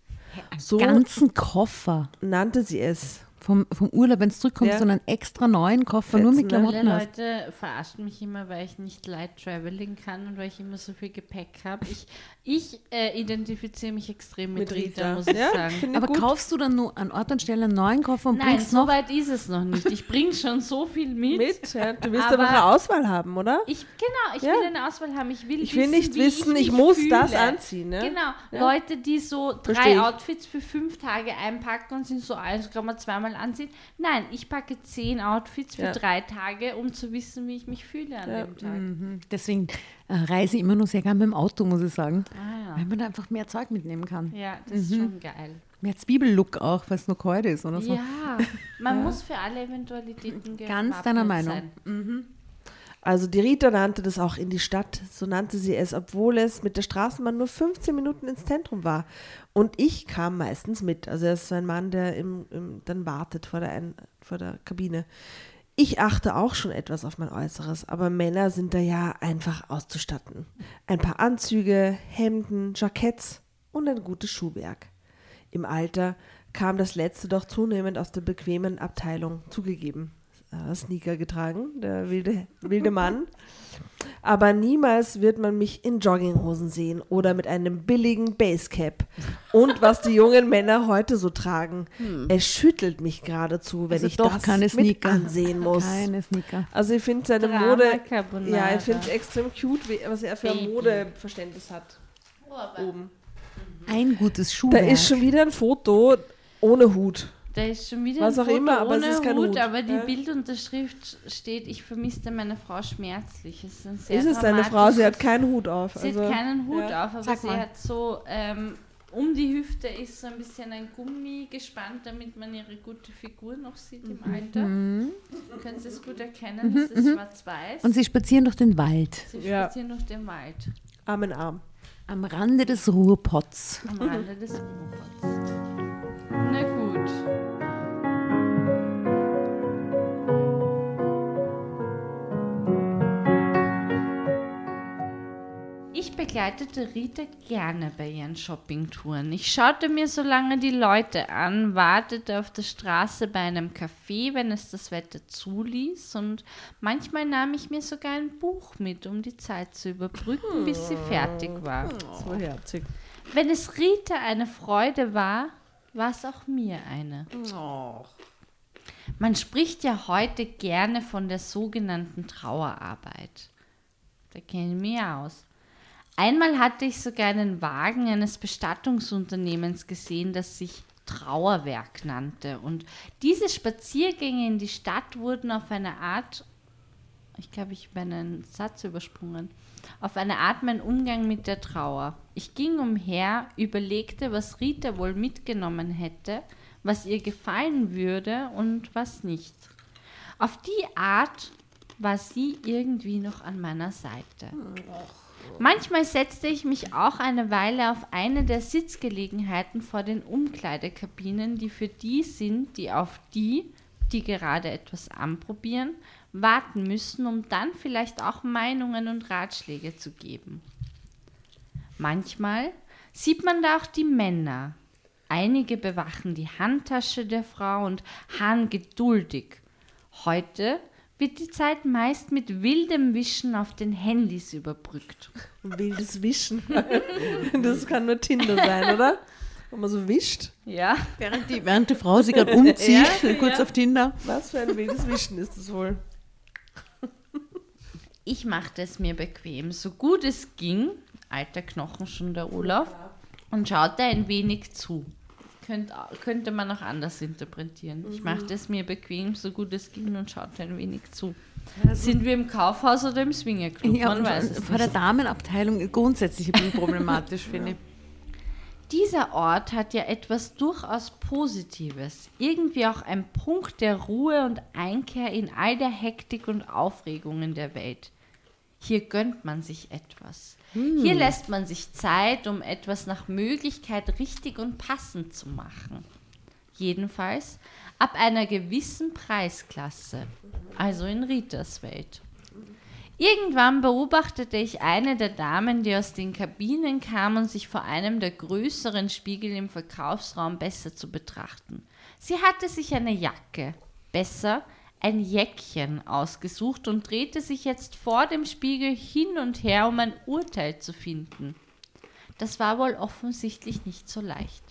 So Ganzen Koffer nannte sie es. Vom, vom Urlaub, wenn es zurückkommt, Ja. so einen extra neuen Koffer, nur mit Klamotten hast. Leute verarschen mich immer, weil ich nicht light traveling kann und weil ich immer so viel Gepäck habe. Ich, ich äh, identifiziere mich extrem mit, Mit Rita, Rita. muss ich Ja, sagen. Aber gut. kaufst du dann nur an Ort und Stelle einen neuen Koffer und Nein, bringst so noch weit ist es noch nicht. Ich bringe schon so viel mit. Mit? Ja, du willst Aber- aber eine Auswahl haben, oder? Ich, genau, ich Ja. will eine Auswahl haben. Ich will, Ich will wissen, nicht wissen, ich, ich muss fühle. das anziehen, ne? Genau. Ja. Leute, die so drei. Outfits für fünf Tage einpacken und sind so, also kann man zweimal anziehen. Nein, ich packe zehn Outfits für Ja. drei Tage, um zu wissen, wie ich mich fühle an Ja. dem Tag. Mhm. Deswegen äh, reise ich immer nur sehr gerne mit dem Auto, muss ich sagen. Ah, Weil man da einfach mehr Zeug mitnehmen kann. ja. ja, das ist schon geil. Mehr Zwiebellook auch, weil es noch kalt ist oder so. Ja, man muss für alle Eventualitäten Ganz deiner Meinung. Sein. Also die Rita nannte das auch in die Stadt, so nannte sie es, obwohl es mit der Straßenbahn nur 15 Minuten ins Zentrum war. Und ich kam meistens mit. Also er ist so ein Mann, der im, im, dann wartet vor der, Ein vor der Kabine. Ich achte auch schon etwas auf mein Äußeres, aber Männer sind da ja einfach auszustatten. Ein paar Anzüge, Hemden, Jacketts und ein gutes Schuhwerk. Im Alter kam das letzte doch zunehmend aus der bequemen Abteilung zugegeben. Sneaker getragen, der wilde, wilde Mann. Aber niemals wird man mich in Jogginghosen sehen oder mit einem billigen Basecap. Und was die jungen Männer heute so tragen, es schüttelt mich geradezu, wenn Also ich doch das keine mit Sneaker. ansehen muss. Keine Sneaker. Also ich finde seine Drama Mode, Carbonara. ja, ich finde es extrem cute, wie, was er für ein. Modeverständnis hat. Oh, aber Oben. Ein gutes Da Schuhwerk. ist schon wieder ein Foto ohne Hut. Da ist schon wieder Was ein auch Foto immer, aber es ohne ist kein Hut, Hut. aber die Ja. Bildunterschrift steht, ich vermisste meine Frau schmerzlich. Es ist, ein sehr ist es seine Frau? Sie hat keinen Hut auf. Sie Also, hat keinen Hut ja. auf, aber Sag sie mal. hat so ähm, um die Hüfte ist so ein bisschen ein Gummi gespannt, damit man ihre gute Figur noch sieht im Alter. Können Sie es gut erkennen? Das ist schwarz-weiß. Und sie spazieren durch den Wald. Sie Ja. spazieren durch den Wald Arm in Arm. Am Rande des Ruhrpots. am Rande des Ruhrpots. Begleitete Rita gerne bei ihren Shoppingtouren. Ich schaute mir so lange die Leute an, wartete auf der Straße bei einem Café, wenn es das Wetter zuließ, und manchmal nahm ich mir sogar ein Buch mit, um die Zeit zu überbrücken, bis sie fertig war. So herzig. Wenn es Rita eine Freude war, war es auch mir eine. Man spricht ja heute gerne von der sogenannten Trauerarbeit. Da kenne ich mich aus. Einmal hatte ich sogar einen Wagen eines Bestattungsunternehmens gesehen, das sich Trauerwerk nannte. Und diese Spaziergänge in die Stadt wurden auf eine Art, ich glaube, ich habe einen Satz übersprungen, auf eine Art mein Umgang mit der Trauer. Ich ging umher, überlegte, was Rita wohl mitgenommen hätte, was ihr gefallen würde und was nicht. Auf die Art war sie irgendwie noch an meiner Seite. Manchmal setzte ich mich auch eine Weile auf eine der Sitzgelegenheiten vor den Umkleidekabinen, die für die sind, die auf die, die gerade etwas anprobieren, warten müssen, um dann vielleicht auch Meinungen und Ratschläge zu geben. Manchmal sieht man da auch die Männer. Einige bewachen die Handtasche der Frau und harren geduldig. Heute wird die Zeit meist mit wildem Wischen auf den Handys überbrückt. Wildes Wischen. das kann nur Tinder sein, oder? Wenn man so wischt. Ja. Während die, während die Frau sich gerade umzieht, Ja, kurz ja. auf Tinder. Was für ein wildes Wischen ist das wohl? Ich machte es mir bequem, so gut es ging, alter Knochen schon der Olaf, und schaute ein wenig zu. Könnt, könnte man auch anders interpretieren. Ich machte es mir bequem, so gut es ging, und schaute ein wenig zu. Sind wir im Kaufhaus oder im Swingerclub? Ja, man weiß vor der. Damenabteilung grundsätzlich problematisch, finde ich. Dieser Ort hat ja etwas durchaus Positives. Irgendwie auch ein Punkt der Ruhe und Einkehr in all der Hektik und Aufregungen der Welt. Hier gönnt man sich etwas. Hier lässt man sich Zeit, um etwas nach Möglichkeit richtig und passend zu machen. Jedenfalls ab einer gewissen Preisklasse, also in Ritas Welt. Irgendwann beobachtete ich eine der Damen, die aus den Kabinen kam und sich vor einem der größeren Spiegel im Verkaufsraum besser zu betrachten. Sie hatte sich eine Jacke, besser ein Jäckchen ausgesucht und drehte sich jetzt vor dem Spiegel hin und her, um ein Urteil zu finden. Das war wohl offensichtlich nicht so leicht.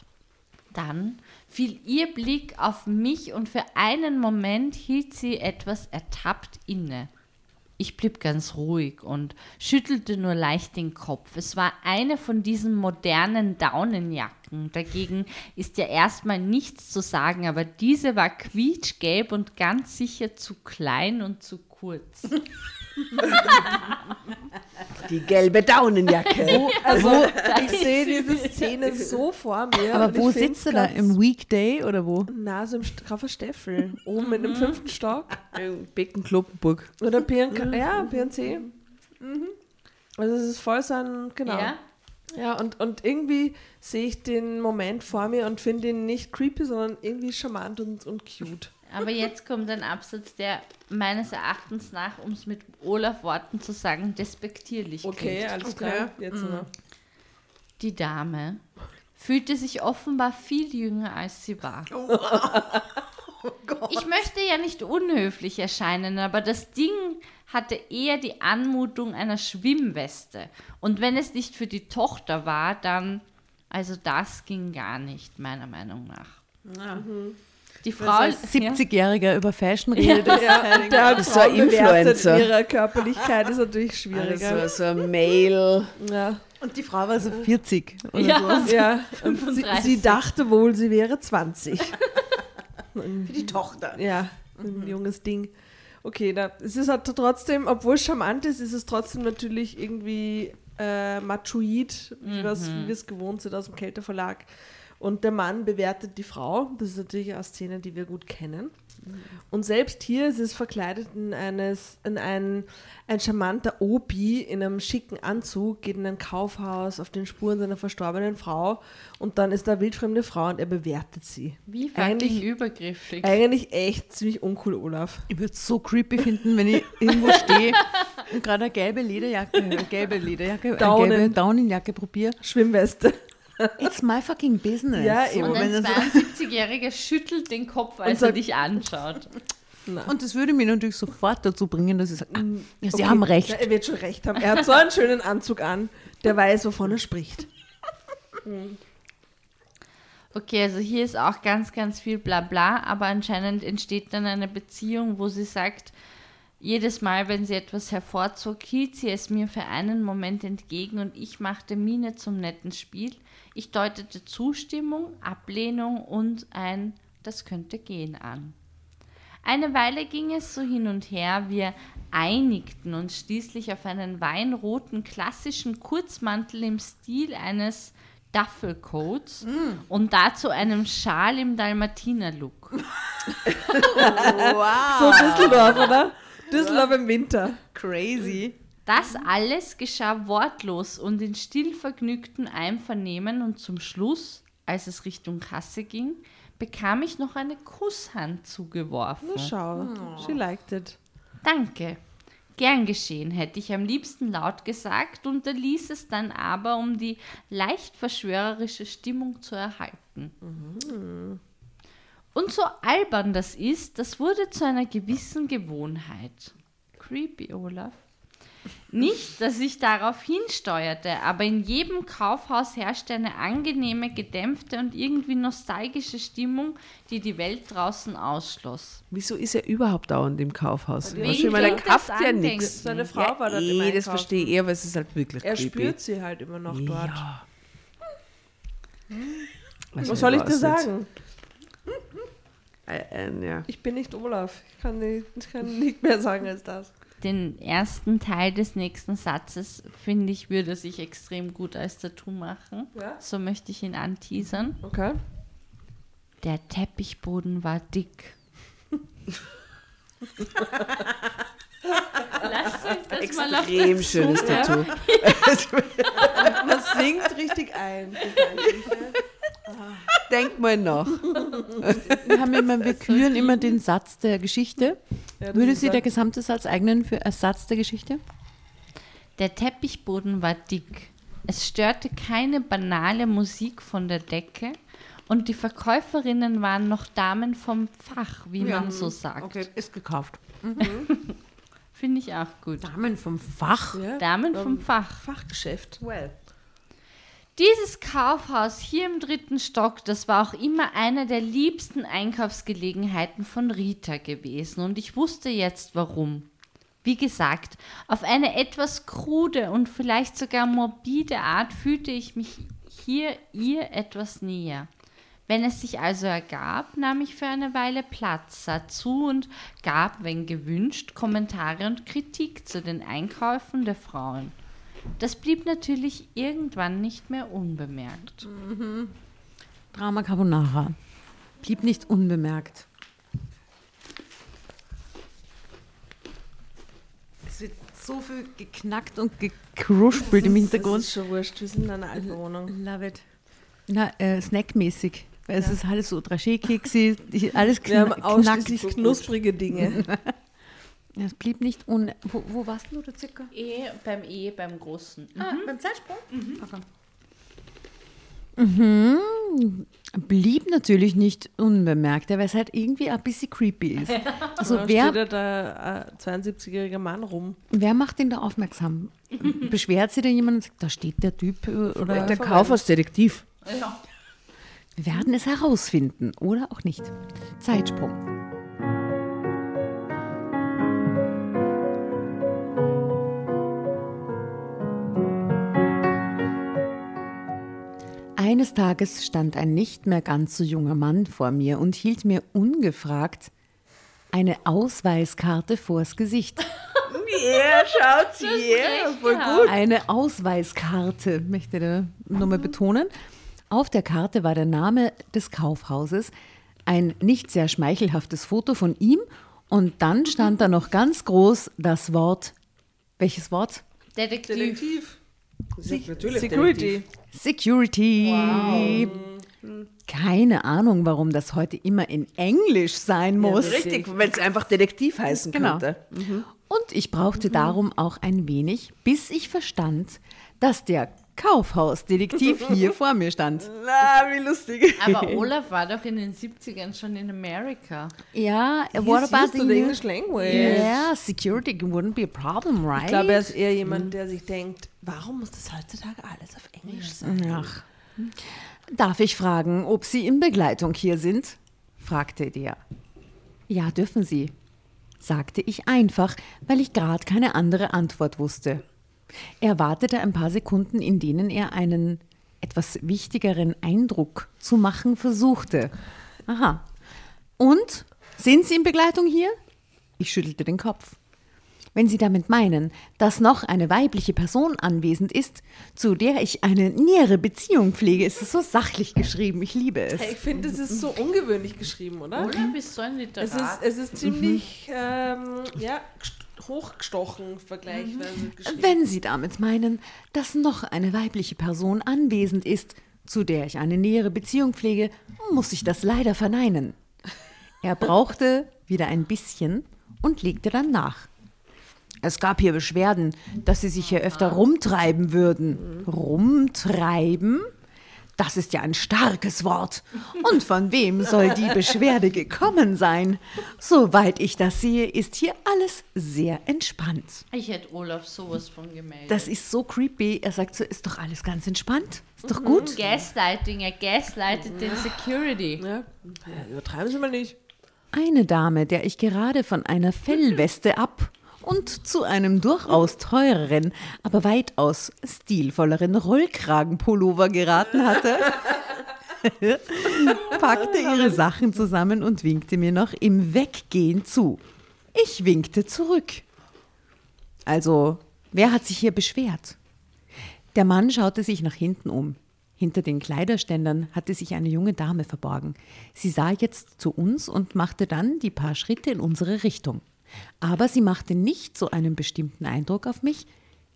Dann fiel ihr Blick auf mich und für einen Moment hielt sie etwas ertappt inne. Ich blieb ganz ruhig und schüttelte nur leicht den Kopf. Es war eine von diesen modernen Daunenjacken. Dagegen ist ja erstmal nichts zu sagen, aber diese war quietschgelb und ganz sicher zu klein und zu kurz. Die gelbe Daunenjacke. Also, ich sehe diese Szene so vor mir. Aber wo sitzt du da? Im Weekday oder wo? Na, so im St- Graf Steffel. Oben in dem fünften Stock. Becken Kloppenburg. Oder PNK. Ja, PNC. Also, es ist voll so ein. Genau. Ja? Ja, und, und irgendwie sehe ich den Moment vor mir und finde ihn nicht creepy, sondern irgendwie charmant und, und cute. Aber jetzt kommt ein Absatz, der meines Erachtens nach, um es mit Olaf Worten zu sagen, despektierlich Okay, klingt. alles klar. Jetzt noch. Die Dame fühlte sich offenbar viel jünger, als sie war. Ich möchte ja nicht unhöflich erscheinen, aber das Ding hatte eher die Anmutung einer Schwimmweste. Und wenn es nicht für die Tochter war, dann, also das ging gar nicht, meiner Meinung nach. Die Frau, Als 70-Jähriger über Fashion redet. ist Ja, ist so ein Influencer. in ihrer Körperlichkeit ist natürlich schwieriger. Also so ein Mail. Ja, Und die Frau war so 40 oder Ja. so. ja. Und sie, 35. sie dachte wohl, sie wäre 20. Für die Tochter. Ja, ein junges Ding. Okay, da, es ist halt trotzdem, obwohl es charmant ist, ist es trotzdem natürlich irgendwie äh, machoid, wie wir's- wie wir es gewohnt sind aus dem Kälteverlag. Und der Mann bewertet die Frau. Das ist natürlich eine Szene, die wir gut kennen. Und selbst hier ist es verkleidet in, eines, in ein, ein charmanter Opi in einem schicken Anzug, geht in ein Kaufhaus auf den Spuren seiner verstorbenen Frau und dann ist da eine wildfremde Frau und er bewertet sie. wie fucking Eigentlich- übergriffig. Eigentlich echt ziemlich uncool, Olaf. Ich würde es so creepy finden, wenn ich irgendwo stehe und gerade eine gelbe Lederjacke, äh, gelbe Lederjacke, eine Daunen. gelbe Daunenjacke probiere. Schwimmweste. It's my fucking business. Ja, eben. Und wenn ein das so, 72-Jähriger schüttelt den Kopf, als sagt- er dich anschaut. und das würde mich natürlich sofort dazu bringen, dass ich sage, ah, ja, Sie Okay, haben recht. Er wird schon recht haben. Er hat so einen schönen Anzug an, der weiß, wovon er spricht. Okay, also hier ist auch ganz, ganz viel Blabla, aber anscheinend entsteht dann eine Beziehung, wo sie sagt, jedes Mal, wenn sie etwas hervorzog, hielt sie es mir für einen Moment entgegen und ich machte Miene zum netten Spiel. Ich deutete Zustimmung, Ablehnung und ein Das könnte gehen an. Eine Weile ging es so hin und her, wir einigten uns schließlich auf einen weinroten klassischen Kurzmantel im Stil eines Duffelcoats und dazu einem Schal im Dalmatiner-Look. So Düsseldorf, oder? Düsseldorf im Winter. Crazy. Das alles geschah wortlos und in stillvergnügtem Einvernehmen und zum Schluss, als es Richtung Kasse ging, bekam ich noch eine Kusshand zugeworfen. Na schau, she liked it. Danke. Gern geschehen, hätte ich am liebsten laut gesagt, unterließ es dann aber, um die leicht verschwörerische Stimmung zu erhalten. Und so albern das ist, das wurde zu einer gewissen Gewohnheit. Creepy, Olaf. Nicht, dass ich darauf hinsteuerte, aber in jedem Kaufhaus herrschte eine angenehme, gedämpfte und irgendwie nostalgische Stimmung, die die Welt draußen ausschloss. Wieso ist er überhaupt dauernd im Kaufhaus? Wegen ich meine, er das kauft ja nichts. Seine Frau war dort im eh, das Einkaufen. verstehe ich eher, weil es ist halt wirklich Er creepy. spürt sie halt immer noch dort. Ja. Was soll ich dir sagen? Äh, äh, ja. Ich bin nicht Olaf. Ich kann nicht, ich kann nicht mehr sagen als das. Den ersten Teil des nächsten Satzes, finde ich, würde sich extrem gut als Tattoo machen. Ja? So möchte ich ihn anteasern. Okay. Der Teppichboden war dick. Lasst euch das mal auf Extrem der schönes. Tattoo. Man singt richtig ein. Denk mal nach. Wir, haben immer, wir küren immer den Satz der Geschichte. Ja, Würde sie der gesamte Satz eignen für Ersatz der Geschichte? Der Teppichboden war dick. Es störte keine banale Musik von der Decke und die Verkäuferinnen waren noch Damen vom Fach, wie man so sagt. Okay, ist gekauft. Finde ich auch gut. Damen vom Fach. Ja? Damen vom Fach. Fachgeschäft. Well. Dieses Kaufhaus hier im dritten Stock, das war auch immer eine der liebsten Einkaufsgelegenheiten von Rita gewesen und ich wusste jetzt warum. Wie gesagt, auf eine etwas krude und vielleicht sogar morbide Art fühlte ich mich hier ihr etwas näher. Wenn es sich also ergab, nahm ich für eine Weile Platz, sah zu und gab, wenn gewünscht, Kommentare und Kritik zu den Einkäufen der Frauen. Das blieb natürlich irgendwann nicht mehr unbemerkt. Drama Carbonara. Blieb nicht unbemerkt. Es wird so viel geknackt und gekruspelt im Das Hintergrund. ist schon wurscht. Wir sind in einer alten Wohnung. Love it. Na, äh, snackmäßig. Weil es ist alles so Draché-Keksi, die- alles Wir haben kn gut. knusprige Dinge. Es blieb nicht un... Wo, wo warst du, du circa? E beim E, beim Großen. Ah, beim Zeitsprung? Mhm. Blieb natürlich nicht unbemerkt, weil es halt irgendwie ein bisschen creepy ist. Also da wer, steht ja der äh, 72-jährige Mann rum. wer macht ihn da aufmerksam? Beschwert sich da jemand und sagt, da steht der Typ äh, oder Der Kaufhausdetektiv. Ja. wir werden es herausfinden oder auch nicht. Zeitsprung. Eines Tages stand ein nicht mehr ganz so junger Mann vor mir und hielt mir ungefragt eine Ausweiskarte vors Gesicht. Yeah, schaut, yeah, recht voll gut. Eine Ausweiskarte, möchte er nochmal betonen. Auf der Karte war der Name des Kaufhauses, ein nicht sehr schmeichelhaftes Foto von ihm und dann stand da noch ganz groß das Wort, welches Wort? Detektiv. Detektiv. Natürlich Security. Security. Keine Ahnung, warum das heute immer in Englisch sein muss. Richtig, wenn es einfach Detektiv heißen Genau. könnte. Und ich brauchte darum auch ein wenig, bis ich verstand, dass der Kaufhausdetektiv hier vor mir stand. Na, wie lustig. Aber Olaf war doch in den 70ern schon in Amerika. Ja, He's what about the the English language. Yeah, security wouldn't be a problem, right? Ich glaube, er ist eher jemand, der sich denkt, warum muss das heutzutage alles auf Englisch sein? Ach. Darf ich fragen, ob Sie in Begleitung hier sind? fragte der. Ja, dürfen Sie, sagte ich einfach, weil ich gerade keine andere Antwort wusste. Er wartete ein paar Sekunden, in denen er einen etwas wichtigeren Eindruck zu machen versuchte. Aha. Und? Sind Sie in Begleitung hier? Ich schüttelte den Kopf. Wenn Sie damit meinen, dass noch eine weibliche Person anwesend ist, zu der ich eine nähere Beziehung pflege, ist es so sachlich geschrieben. Ich liebe es. Ich finde, es ist so ungewöhnlich geschrieben, oder? Olaf ist so ein Es Literat. ist, es ist ziemlich ähm, ja, hochgestochen vergleichsweise geschrieben. Wenn Sie damit meinen, dass noch eine weibliche Person anwesend ist, zu der ich eine nähere Beziehung pflege, muss ich das leider verneinen. Er brauchte wieder ein bisschen und legte dann nach. Es gab hier Beschwerden, dass sie sich hier öfter rumtreiben würden. Rumtreiben? Das ist ja ein starkes Wort. Und von wem soll die Beschwerde gekommen sein? Soweit ich das sehe, ist hier alles sehr entspannt. Ich hätte Olaf sowas von gemeldet. Das ist so creepy. Er sagt so, ist doch alles ganz entspannt. Ist doch gut. Gaslighting, er gaslightet den Security. Ja, ja, übertreiben Sie mal nicht. Eine Dame, der ich gerade von einer Fellweste ab und zu einem durchaus teureren, aber weitaus stilvolleren Rollkragenpullover geraten hatte, packte ihre Sachen zusammen und winkte mir noch im Weggehen zu. Ich winkte zurück. Also, wer hat sich hier beschwert? Der Mann schaute sich nach hinten um. Hinter den Kleiderständern hatte sich eine junge Dame verborgen. Sie sah jetzt zu uns und machte dann die paar Schritte in unsere Richtung. Aber sie machte nicht so einen bestimmten Eindruck auf mich,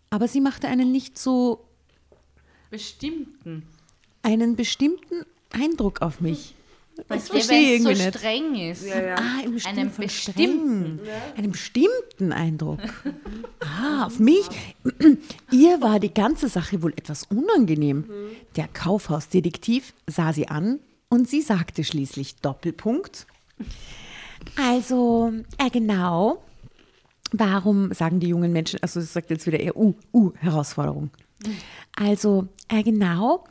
aber sie machte einen nicht so Bestimmten. einen bestimmten Eindruck auf mich. Das Das verstehe ich so nicht. streng ist. Ah, im Einen von bestimmten. Einen bestimmten Eindruck. Ah, auf mich. Ihr war die ganze Sache wohl etwas unangenehm. Der Kaufhausdetektiv sah sie an und sie sagte schließlich Doppelpunkt. Also, äh, genau. Warum sagen die jungen Menschen, also das sagt jetzt wieder eher, uh, uh, Herausforderung. Also, äh, genau.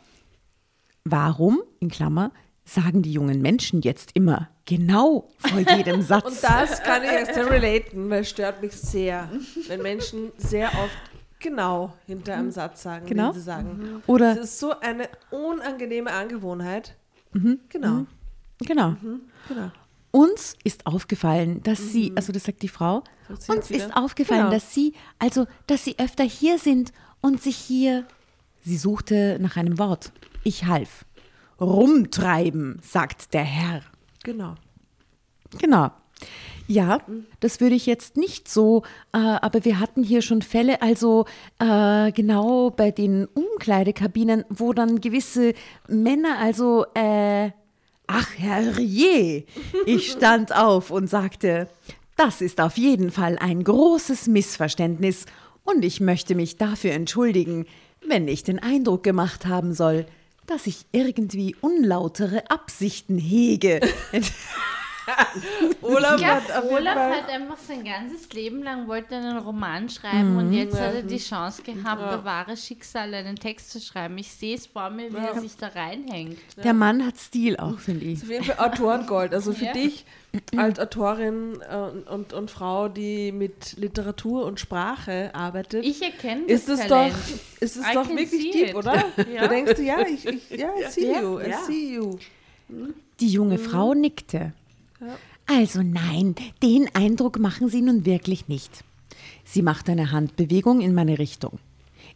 Warum, in Klammer, sagen die jungen Menschen jetzt immer genau vor jedem Satz? Und das kann ich extrem relaten, weil es stört mich sehr, wenn Menschen sehr oft genau hinter einem Satz sagen, Genau. den sie sagen. Oder- Das ist so eine unangenehme Angewohnheit. Genau. genau. genau. Uns ist aufgefallen, dass sie, also das sagt die Frau, Sagt uns wieder? ist aufgefallen, Genau. dass sie, also dass sie öfter hier sind und sich hier, sie suchte nach einem Wort. Ich half. Rumtreiben, sagt der Herr. Genau. Genau. Ja, das würde ich jetzt nicht so, äh, aber wir hatten hier schon Fälle, also äh, genau bei den Umkleidekabinen, wo dann gewisse Männer also äh, Ach, herrje! Ich stand auf und sagte, das ist auf jeden Fall ein großes Missverständnis und ich möchte mich dafür entschuldigen, wenn ich den Eindruck gemacht haben soll, dass ich irgendwie unlautere Absichten hege. Olaf Ich hat Olaf Fall hat einfach sein ganzes Leben lang wollte einen Roman schreiben und jetzt hat er die Chance gehabt, bei wahres Schicksal einen Text zu schreiben. Ich sehe es vor mir, wie er sich da reinhängt. Der Mann hat Stil auch, finde ich. auf jeden Fall Autorengold. Also für Ja. dich als Autorin äh, und, und, und Frau, die mit Literatur und Sprache arbeitet, Ich erkenne das ist es doch, Talent. ist es I doch wirklich deep, it. oder? Ja. Da denkst du, ja, ich, ich ja, I see Ja, you, I ja. see you. Die junge Frau nickte. Also nein, den Eindruck machen Sie nun wirklich nicht. Sie machte eine Handbewegung in meine Richtung.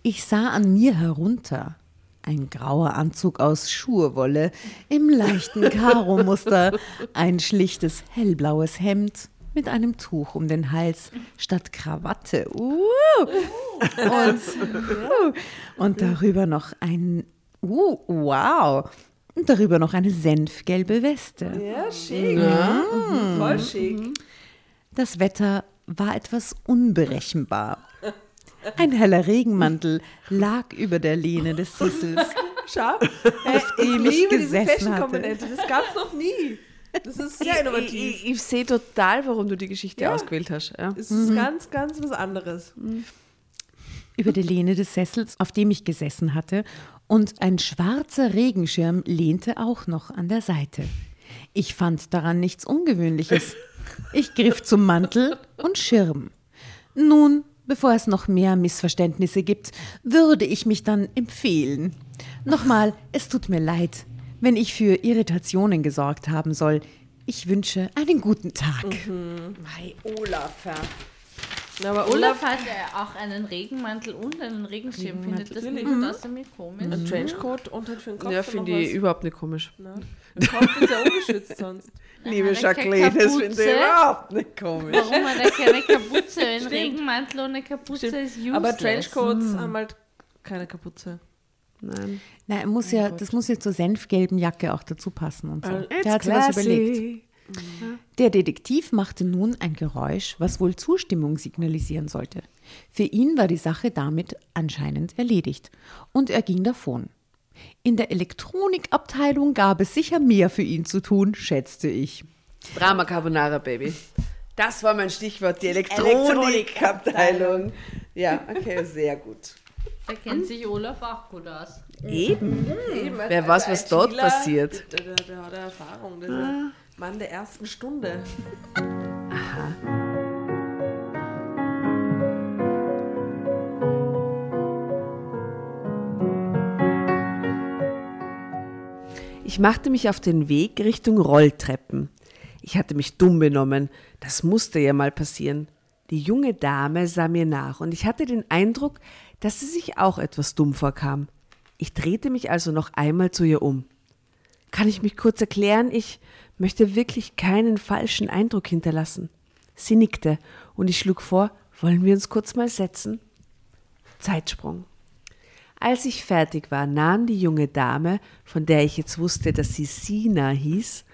Ich sah an mir herunter. Ein grauer Anzug aus Schurwolle im leichten Karo-Muster, ein schlichtes hellblaues Hemd mit einem Tuch um den Hals statt Krawatte. Uh. Und, uh. und darüber noch ein, uh, wow, und darüber noch eine senfgelbe Weste. Ja, schick. Mhm. Voll schick. Das Wetter war etwas unberechenbar. Ein heller Regenmantel lag über der Lehne des Sessels, Schau, auf dem ich liebe diese gesessen hatte. Fashion-Komponente. Das gab es noch nie. Das ist sehr Ich, innovativ. ich, ich sehe total, warum du die Geschichte Ja. ausgewählt hast. Ja. Es ist ganz, ganz was anderes. Über der Lehne des Sessels, auf dem ich gesessen hatte, und ein schwarzer Regenschirm lehnte auch noch an der Seite. Ich fand daran nichts Ungewöhnliches. Ich griff zum Mantel und Schirm. Nun, bevor es noch mehr Missverständnisse gibt, würde ich mich dann empfehlen. Nochmal, es tut mir leid, wenn ich für Irritationen gesorgt haben soll. Ich wünsche einen guten Tag. Mei, Olaf, ja. Na, aber Olaf hat ja auch einen Regenmantel und einen Regenschirm. Findet das nicht außer mir komisch? ein Trenchcoat und halt für den Kopf. Ja, finde ich was. überhaupt nicht komisch. Der Kopf ist ja ungeschützt sonst. Liebe eine Jacqueline, das finde ich überhaupt nicht komisch. Warum hat er keine Kapuze? Ein Regenmantel ohne Kapuze ist useless. Aber Trenchcoats haben halt keine Kapuze. Nein. Na, er muss ja, das muss ja zur senfgelben Jacke auch dazu passen und so. Der hat sich was überlegt. Der Detektiv machte nun ein Geräusch, was wohl Zustimmung signalisieren sollte. Für ihn war die Sache damit anscheinend erledigt und er ging davon. In der Elektronikabteilung gab es sicher mehr für ihn zu tun, schätzte ich. Drama Carbonara, Baby. Das war mein Stichwort, die Elektronikabteilung. Ja, okay, sehr gut. Da kennt sich Olaf auch gut aus. Eben. Eben, Wer weiß, was dort ITler, passiert. Der, der, der hat Erfahrung. Ist ein Mann der ersten Stunde. Ich machte mich auf den Weg Richtung Rolltreppen. Ich hatte mich dumm benommen. Das musste ja mal passieren. Die junge Dame sah mir nach und ich hatte den Eindruck, dass sie sich auch etwas dumm vorkam. Ich drehte mich also noch einmal zu ihr um. Kann ich mich kurz erklären? Ich möchte wirklich keinen falschen Eindruck hinterlassen. Sie nickte und ich schlug vor, wollen wir uns kurz mal setzen? Zeitsprung. Als ich fertig war, nahm die junge Dame, von der ich jetzt wusste, dass sie Sina hieß,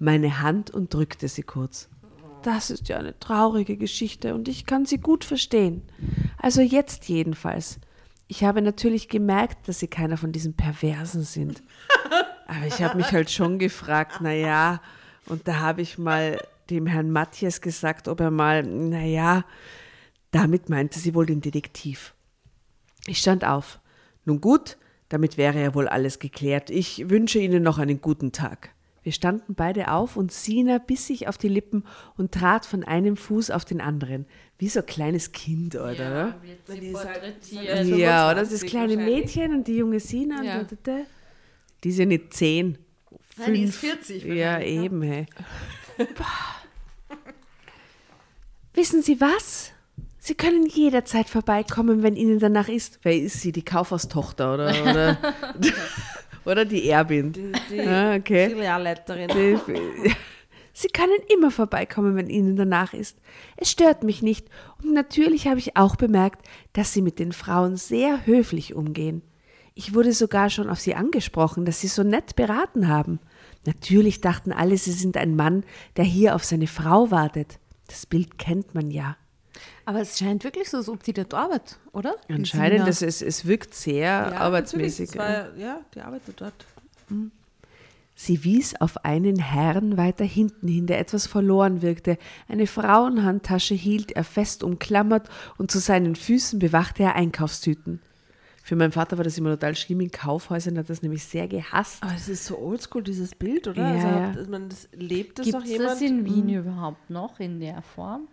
meine Hand und drückte sie kurz. Das ist ja eine traurige Geschichte und ich kann sie gut verstehen. Also jetzt jedenfalls. Ich habe natürlich gemerkt, dass sie keiner von diesen Perversen sind. Aber ich habe mich halt schon gefragt, na ja, und da habe ich mal dem Herrn Matthias gesagt, ob er mal, na ja, damit meinte sie wohl den Detektiv. Ich stand auf. Nun gut, damit wäre ja wohl alles geklärt. Ich wünsche Ihnen noch einen guten Tag. Wir standen beide auf und Sina biss sich auf die Lippen und trat von einem Fuß auf den anderen. Wie so ein kleines Kind, oder? Ja, wird sie ist halt-. Ja, oder das 25 kleine. Mädchen und die junge Sina. Ja. Und da, da, da. Die ist ja nicht zehn. Nein, die ist Fünf. 40 Ja, eben, hey. Wissen Sie was? Sie können jederzeit vorbeikommen, wenn Ihnen danach ist. Wer ist sie? Die Kaufhaustochter oder, oder, oder die Erbin? Die, die Ah, okay. Filialleiterin. Die- Sie können immer vorbeikommen, wenn Ihnen danach ist. Es stört mich nicht. Und natürlich habe ich auch bemerkt, dass Sie mit den Frauen sehr höflich umgehen. Ich wurde sogar schon auf sie angesprochen, dass sie so nett beraten haben. Natürlich dachten alle, sie sind ein Mann, der hier auf seine Frau wartet. Das Bild kennt man ja. Aber es scheint wirklich so, als ob die dort arbeitet, oder? Anscheinend, Sina. es, es, wirkt sehr arbeitsmäßig. natürlich, das war- Ja, die arbeitet dort. Sie wies auf einen Herrn weiter hinten hin, der etwas verloren wirkte. Eine Frauenhandtasche hielt er fest umklammert und zu seinen Füßen bewachte er Einkaufstüten. Für meinen Vater war das immer total schlimm in Kaufhäusern, er hat das nämlich sehr gehasst. Aber es ist so oldschool, dieses Bild, oder? Ja, also, ja. dass man das, lebt das Gibt noch es jemand? das in Wien überhaupt noch in der Form?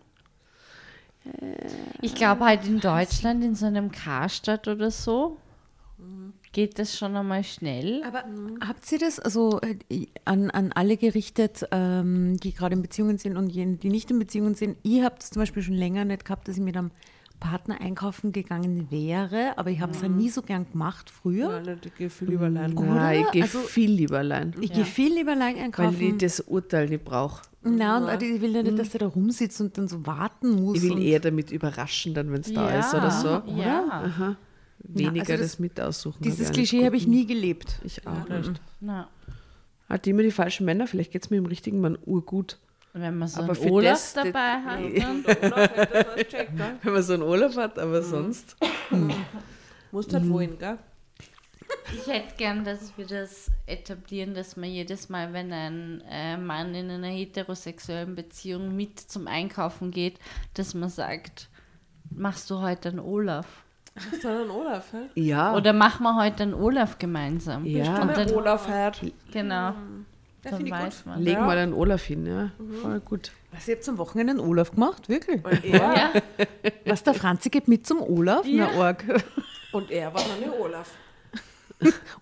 Ich glaube halt in Deutschland, in so einem Karstadt oder so, geht das schon einmal schnell. Aber habt ihr das also äh, an, an alle gerichtet, ähm, die gerade in Beziehungen sind und jene, die nicht in Beziehungen sind? Ich habe das zum Beispiel schon länger nicht gehabt, dass ich mit einem Partner einkaufen gegangen wäre, aber ich habe es ja nie so gern gemacht früher. Ja, ich gehe viel über allein. Oder? Ja, ich gehe Also- viel lieber allein, Ich gehe viel lieber allein weil einkaufen. ich das Urteil nicht brauche. Na, und ich will ja nicht, dass der da rumsitzt und dann so warten muss. Ich will eher damit überraschen, dann wenn es da ist oder so. Ja. Weniger also das- das, mit aussuchen. Dieses Klischee habe ich nie gelebt. Ich auch nicht. Na, Hat die immer die falschen Männer? Vielleicht geht es mir im richtigen Mann urgut. Wenn man so Aber einen Olaf das- das- dabei hat, Nee. dann Wenn man so einen Olaf hat, aber sonst. Musst halt wohin, gell? Ich hätte gern, dass wir das etablieren, dass man jedes Mal, wenn ein äh, Mann in einer heterosexuellen Beziehung mit zum Einkaufen geht, dass man sagt, machst du heute einen Olaf? Sondern Olaf, hä? Ja. Oder machen wir heute einen Olaf gemeinsam? Ja. Und dann, Olaf hat. genau, Ja, dann finde ich weiß gut. man. Legen Ja. wir einen Olaf hin, ja. Voll gut. Was, ihr habt am Wochenende einen Olaf gemacht? Wirklich? Und er, Ja, Was, der Franzi geht mit zum Olaf? Ja. Na, arg. und er war dann der Olaf.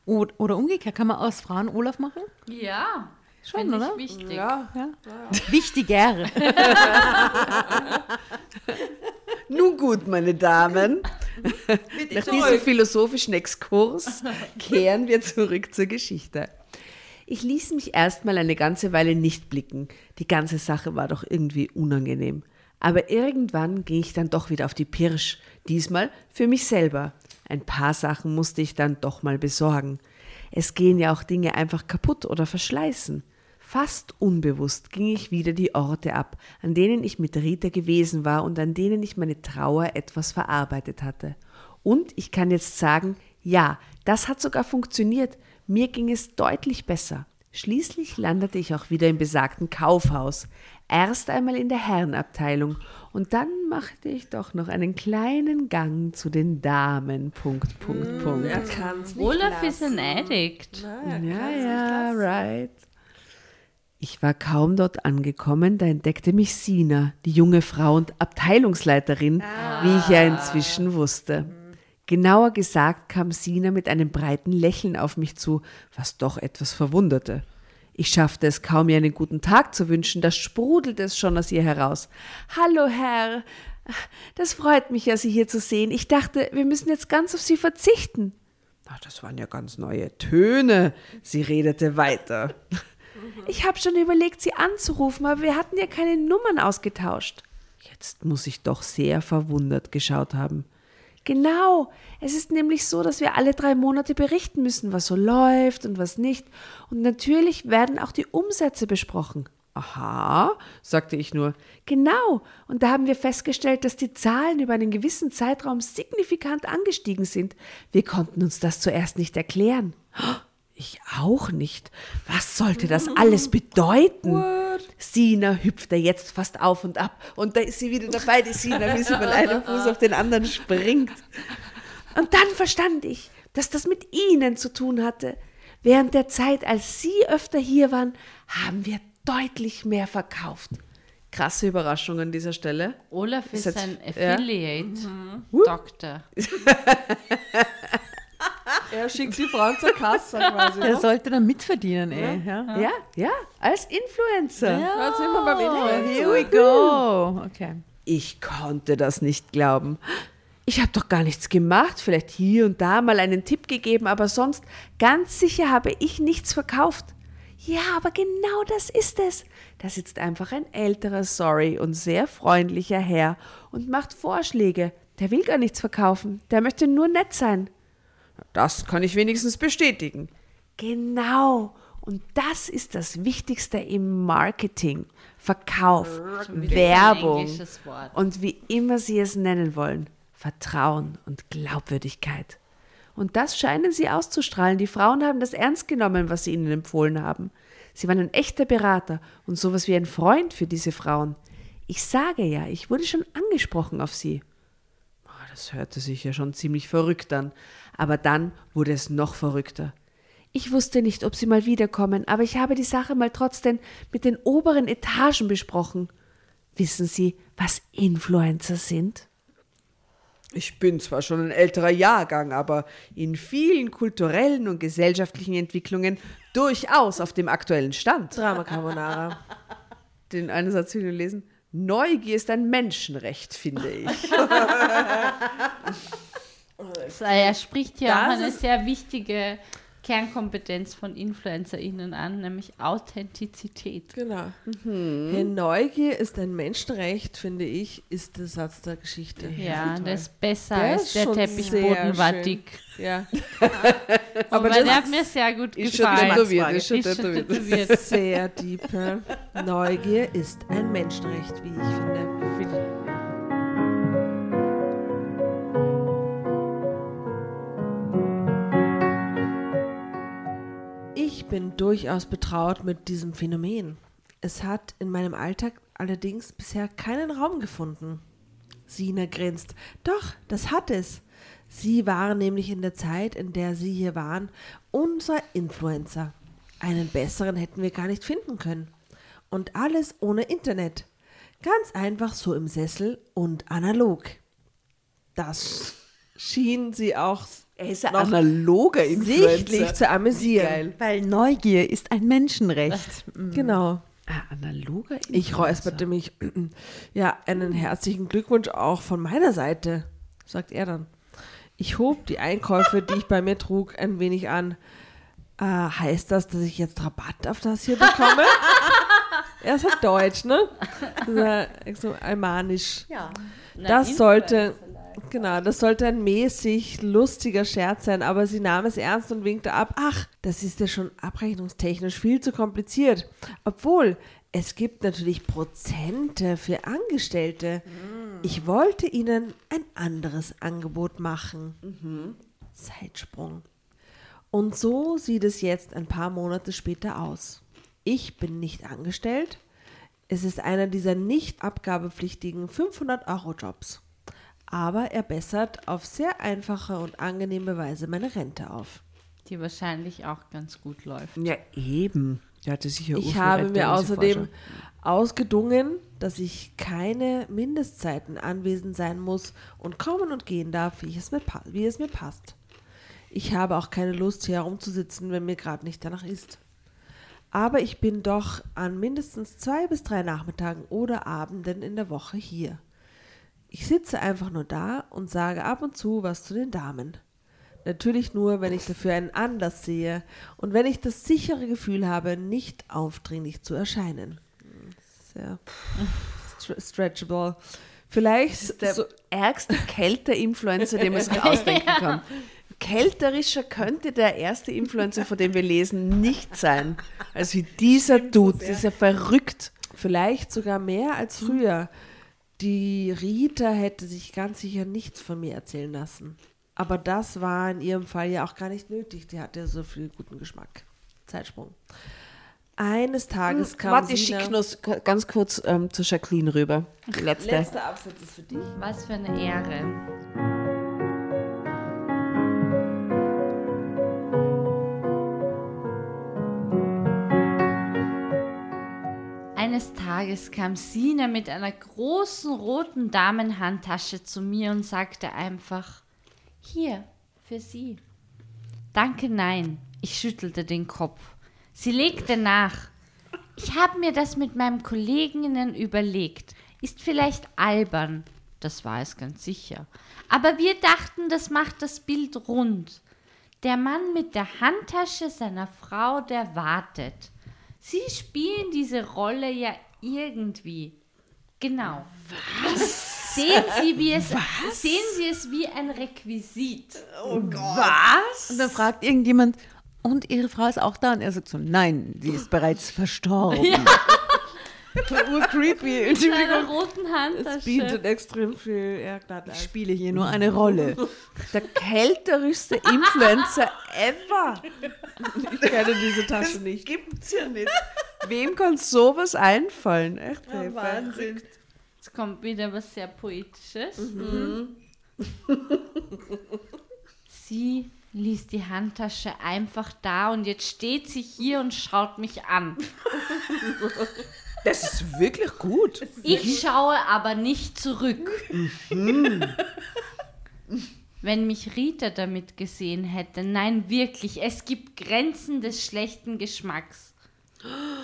Oder, oder umgekehrt, kann man aus Frauen Olaf machen? ja. Schon, oder? ich wichtig. Ja. Ja. Wichtiger. Nun gut, meine Damen. Nach diesem philosophischen Exkurs kehren wir zurück zur Geschichte. Ich ließ mich erstmal eine ganze Weile nicht blicken. Die ganze Sache war doch irgendwie unangenehm. Aber irgendwann ging ich dann doch wieder auf die Pirsch, diesmal für mich selber. Ein paar Sachen musste ich dann doch mal besorgen. Es gehen ja auch Dinge einfach kaputt oder verschleißen. Fast unbewusst ging ich wieder die Orte ab, an denen ich mit Rita gewesen war und an denen ich meine Trauer etwas verarbeitet hatte. Und ich kann jetzt sagen, ja, das hat sogar funktioniert. Mir ging es deutlich besser. Schließlich landete ich auch wieder im besagten Kaufhaus. Erst einmal in der Herrenabteilung und dann machte ich doch noch einen kleinen Gang zu den Damen. Punkt, Punkt, Punkt. Er kann's nicht Olaf ist lassen. ein Addict. Na, Ja, ja, right. Ich war kaum dort angekommen, da entdeckte mich Sina, die junge Frau und Abteilungsleiterin, wie ich ja inzwischen wusste. Genauer gesagt kam Sina mit einem breiten Lächeln auf mich zu, was doch etwas verwunderte. Ich schaffte es kaum, ihr einen guten Tag zu wünschen, da sprudelte es schon aus ihr heraus. Hallo, Herr. Das freut mich ja, Sie hier zu sehen. Ich dachte, wir müssen jetzt ganz auf Sie verzichten. Ach, das waren ja ganz neue Töne. Sie redete weiter. Ich habe schon überlegt, Sie anzurufen, aber wir hatten ja keine Nummern ausgetauscht. Jetzt muss ich doch sehr verwundert geschaut haben. Genau, es ist nämlich so, dass wir alle drei Monate berichten müssen, was so läuft und was nicht. Und natürlich werden auch die Umsätze besprochen. Aha, sagte ich nur. Genau, und da haben wir festgestellt, dass die Zahlen über einen gewissen Zeitraum signifikant angestiegen sind. Wir konnten uns das zuerst nicht erklären. Ich auch nicht. Was sollte das alles bedeuten? Sina hüpfte jetzt fast auf und ab. Und da ist sie wieder dabei, die Sina, wie sie von einem Fuß auf den anderen springt. Und dann verstand ich, dass das mit ihnen zu tun hatte. Während der Zeit, als sie öfter hier waren, haben wir deutlich mehr verkauft. Krasse Überraschung an dieser Stelle. Olaf ist, jetzt- ein ja. Affiliate-Doktor. Er schickt die Frauen zur Kasse quasi. Der sollte dann mitverdienen, ey. Ja. Ja, ja, als Influencer. Da sind wir beim Oh, Influencer. here we go. Okay. Ich konnte das nicht glauben. Ich habe doch gar nichts gemacht, vielleicht hier und da mal einen Tipp gegeben, aber sonst ganz sicher habe ich nichts verkauft. Ja, aber genau das ist es. Da sitzt einfach ein älterer, sorry und sehr freundlicher Herr und macht Vorschläge. Der will gar nichts verkaufen, der möchte nur nett sein. Das kann ich wenigstens bestätigen. Genau. Und das ist das Wichtigste im Marketing. Verkauf, Werbung und wie immer Sie es nennen wollen, Vertrauen und Glaubwürdigkeit. Und das scheinen Sie auszustrahlen. Die Frauen haben das ernst genommen, was Sie ihnen empfohlen haben. Sie waren ein echter Berater und sowas wie ein Freund für diese Frauen. Ich sage ja, ich wurde schon angesprochen auf Sie. Ah, Das hörte sich ja schon ziemlich verrückt an. Aber dann wurde es noch verrückter. Ich wusste nicht, ob Sie mal wiederkommen, aber ich habe die Sache mal trotzdem mit den oberen Etagen besprochen. Wissen Sie, was Influencer sind? Ich bin zwar schon ein älterer Jahrgang, aber in vielen kulturellen und gesellschaftlichen Entwicklungen durchaus auf dem aktuellen Stand. Drama Carbonara. Den einen Satz will ich lesen. Neugier ist ein Menschenrecht, finde ich. So, Er spricht hier Das auch eine sehr wichtige Kernkompetenz von InfluencerInnen an, nämlich Authentizität. Genau. Hey, Neugier ist ein Menschenrecht, finde ich, ist der Satz der Geschichte. Ja, das ist besser Der als ist der schon Teppichboden sehr war schön. dick. Ja, Aber das der hat mir sehr gut Ist schon gefallen. tätowiert, ist schon Ist schon tätowiert. sehr deep. ja. Neugier ist ein Menschenrecht, wie ich finde. Bin durchaus betraut mit diesem Phänomen. Es hat in meinem Alltag allerdings bisher keinen Raum gefunden. Sina grinst. Doch, das hat es. Sie waren nämlich in der Zeit, in der Sie hier waren, unser Influencer. Einen besseren hätten wir gar nicht finden können. Und alles ohne Internet. Ganz einfach so im Sessel und analog. Das schien sie auch ist ein noch analoger sichtlich zu amüsieren. Weil Neugier ist ein Menschenrecht. Genau. Ah, analoger Ich räusperte mich. Ja, einen herzlichen Glückwunsch auch von meiner Seite, sagt er dann. Ich hob die Einkäufe, die ich bei mir trug, ein wenig an. Äh, heißt das, dass ich jetzt Rabatt auf das hier bekomme? er ist halt Deutsch, ne? Das ist ja so almanisch. Ja. Das sollte, genau, das sollte ein mäßig lustiger Scherz sein, aber sie nahm es ernst und winkte ab. Ach, das ist ja schon abrechnungstechnisch viel zu kompliziert. Obwohl, es gibt natürlich Prozente für Angestellte. Ich wollte ihnen ein anderes Angebot machen. Zeitsprung. Und so sieht es jetzt ein paar Monate später aus. Ich bin nicht angestellt. Es ist einer dieser nicht abgabepflichtigen 500-Euro-Jobs. Aber er bessert auf sehr einfache und angenehme Weise meine Rente auf. Die wahrscheinlich auch ganz gut läuft. Ja, eben. Der hatte sicher Ich habe mir außerdem ausgedungen, dass ich keine Mindestzeiten anwesend sein muss und kommen und gehen darf, wie, ich es, mir, wie es mir passt. Ich habe auch keine Lust, hier herumzusitzen, wenn mir gerade nicht danach ist. Aber ich bin doch an mindestens zwei bis drei Nachmittagen oder Abenden in der Woche hier. Ich sitze einfach nur da und sage ab und zu was zu den Damen. Natürlich nur, wenn ich dafür einen Anlass sehe und wenn ich das sichere Gefühl habe, nicht aufdringlich zu erscheinen. Sehr stre- stretchable. Vielleicht Der so, ärgste Kälter-Influencer, den man sich ausdenken kann. Kälterischer könnte der erste Influencer, von dem wir lesen, nicht sein. als wie dieser Dude. Das ist ja verrückt. vielleicht sogar mehr als früher. Die Rita hätte sich ganz sicher nichts von mir erzählen lassen. Aber das war in ihrem Fall ja auch gar nicht nötig. Die hatte ja so viel guten Geschmack. Zeitsprung. Eines Tages kam Warte, ich schicke nur ganz kurz ähm, zu Jacqueline rüber. Die letzte. Letzter Absatz ist für dich. Was für eine Ehre. Tages kam Sina mit einer großen roten Damenhandtasche zu mir und sagte einfach, hier, für Sie. Danke, nein. Ich schüttelte den Kopf. Sie legte nach. Ich habe mir das mit meinen Kolleginnen überlegt. Ist vielleicht albern. Das war es ganz sicher. Aber wir dachten, das macht das Bild rund. Der Mann mit der Handtasche seiner Frau, der wartet. Sie spielen diese Rolle ja irgendwie. Genau. Sehen Sie, wie es, sehen Sie es wie ein Requisit. Was? Und dann fragt irgendjemand, und Ihre Frau ist auch da? Und er sagt so, nein, sie ist bereits verstorben. Ur creepy. Mit einer roten Es bietet Handtasche. extrem viel Ich Erdglatt. spiele hier nur eine Rolle. Der kälterischste Influencer ever. Ich kenne diese Tasche nicht. Gibt's ja nicht. Wem kann sowas einfallen? Echt, hey, Wahnsinn. Jetzt kommt wieder was sehr Poetisches. Sie ließ die Handtasche einfach da und jetzt steht sie hier und schaut mich an. Das ist wirklich gut. Ich schaue aber nicht zurück. Wenn mich Rita damit gesehen hätte, nein, wirklich, es gibt Grenzen des schlechten Geschmacks.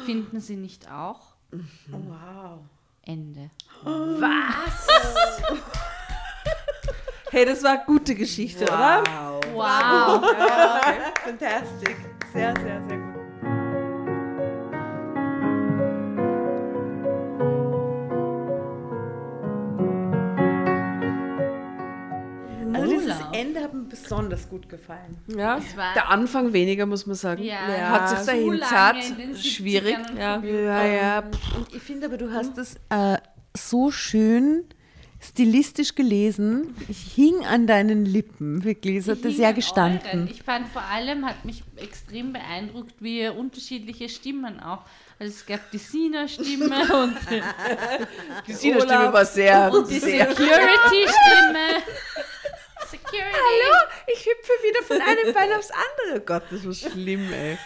Finden Sie nicht auch? Wow. Ende. Hey, das war eine gute Geschichte, oder? Wow. Fantastic. Sehr, sehr, sehr gut. Ende hat mir besonders gut gefallen. Ja. Der Anfang weniger, muss man sagen. Ja. Hat sich dahin zart. in den 70ern Schwierig. Ja. Ja, ja. Und ich finde aber, du hast es äh, so schön stilistisch gelesen. Ich hing an deinen Lippen, wirklich. Es hat sehr an gestanden. euren. Ich fand vor allem, hat mich extrem beeindruckt, wie ihr unterschiedliche Stimmen auch. Also es gab die Sina-Stimme und die, Die Sina-Stimme war sehr, und die sehr. Security-Stimme. Security. Hallo, ich hüpfe wieder von einem Bein aufs andere. Gott, das war schlimm, ey.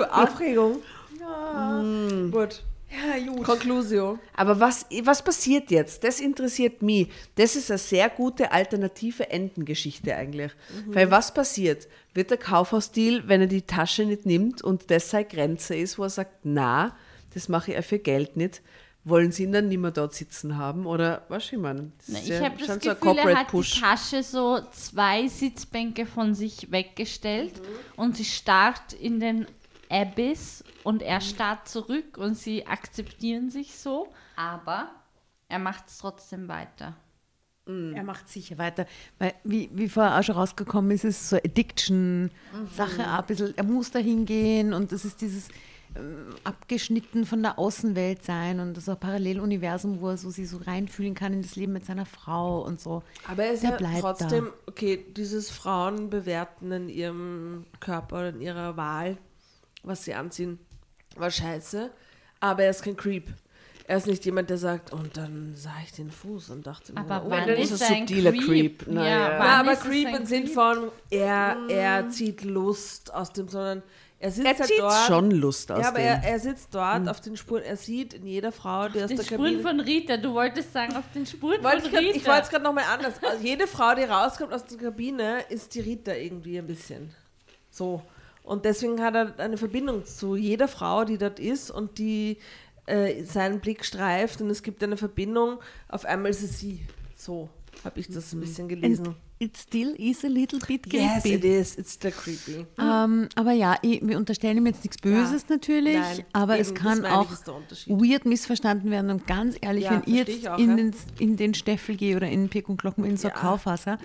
Aufregung. Mm. Gut. Ja, gut. Conclusio. Aber was, was passiert jetzt? Das interessiert mich. Das ist eine sehr gute alternative Endengeschichte eigentlich. Weil was passiert? Wird der Kaufhausdeal, wenn er die Tasche nicht nimmt und das seine Grenze ist, wo er sagt, na, das mache ich auch für Geld nicht, wollen sie ihn dann nicht mehr dort sitzen haben? Oder was ich meine? Na, ich ja habe das schon so Gefühl, er hat Push. die Tasche so zwei Sitzbänke von sich weggestellt und sie starrt in den Abyss und er starrt zurück und sie akzeptieren sich so, aber er macht es trotzdem weiter. Er macht sicher weiter. Weil, wie, wie vorher auch schon rausgekommen ist, ist so Addiction-Sache auch ein bisschen. Er muss da hingehen und das ist dieses abgeschnitten von der Außenwelt sein und das ist auch ein Paralleluniversum, wo er so sich so reinfühlen kann in das Leben mit seiner Frau und so. Aber er ist Der ja bleibt trotzdem, okay, dieses Frauen bewerten in ihrem Körper in ihrer Wahl, was sie anziehen, war scheiße. Aber er ist kein Creep. Er ist nicht jemand, der sagt, und dann sah ich den Fuß und dachte mir, Aber oh, wann ist ist er er ein subtiler Creep? Creep. Ja. Ja, aber ist Creep im Sinn von, er, er zieht Lust aus dem, sondern er sitzt Er halt zieht dort. schon Lust aus ja, aber er, er sitzt dort auf den Spuren, er sieht in jeder Frau, die aus Den der Spuren Kabine... von Rita, du wolltest sagen, auf den Spuren Wollte von ich grad- Rita. ich wollte es gerade nochmal anders. Also jede Frau, die rauskommt aus der Kabine, ist die Rita irgendwie ein bisschen. So. Und deswegen hat er eine Verbindung zu jeder Frau, die dort ist und die äh, seinen Blick streift und es gibt eine Verbindung. Auf einmal ist es sie. So habe ich das ein bisschen gelesen. And it still is a little bit yes, creepy. it is. It's the creepy. Ähm, aber ja, ich, wir unterstellen ihm jetzt nichts Böses natürlich, Nein, aber eben, es kann auch weird missverstanden werden und ganz ehrlich, Ja, wenn ich jetzt ich auch, in, ja. den, in den Steffel gehe oder in Pek und Glocken in so Ja, Kaufhaus ja.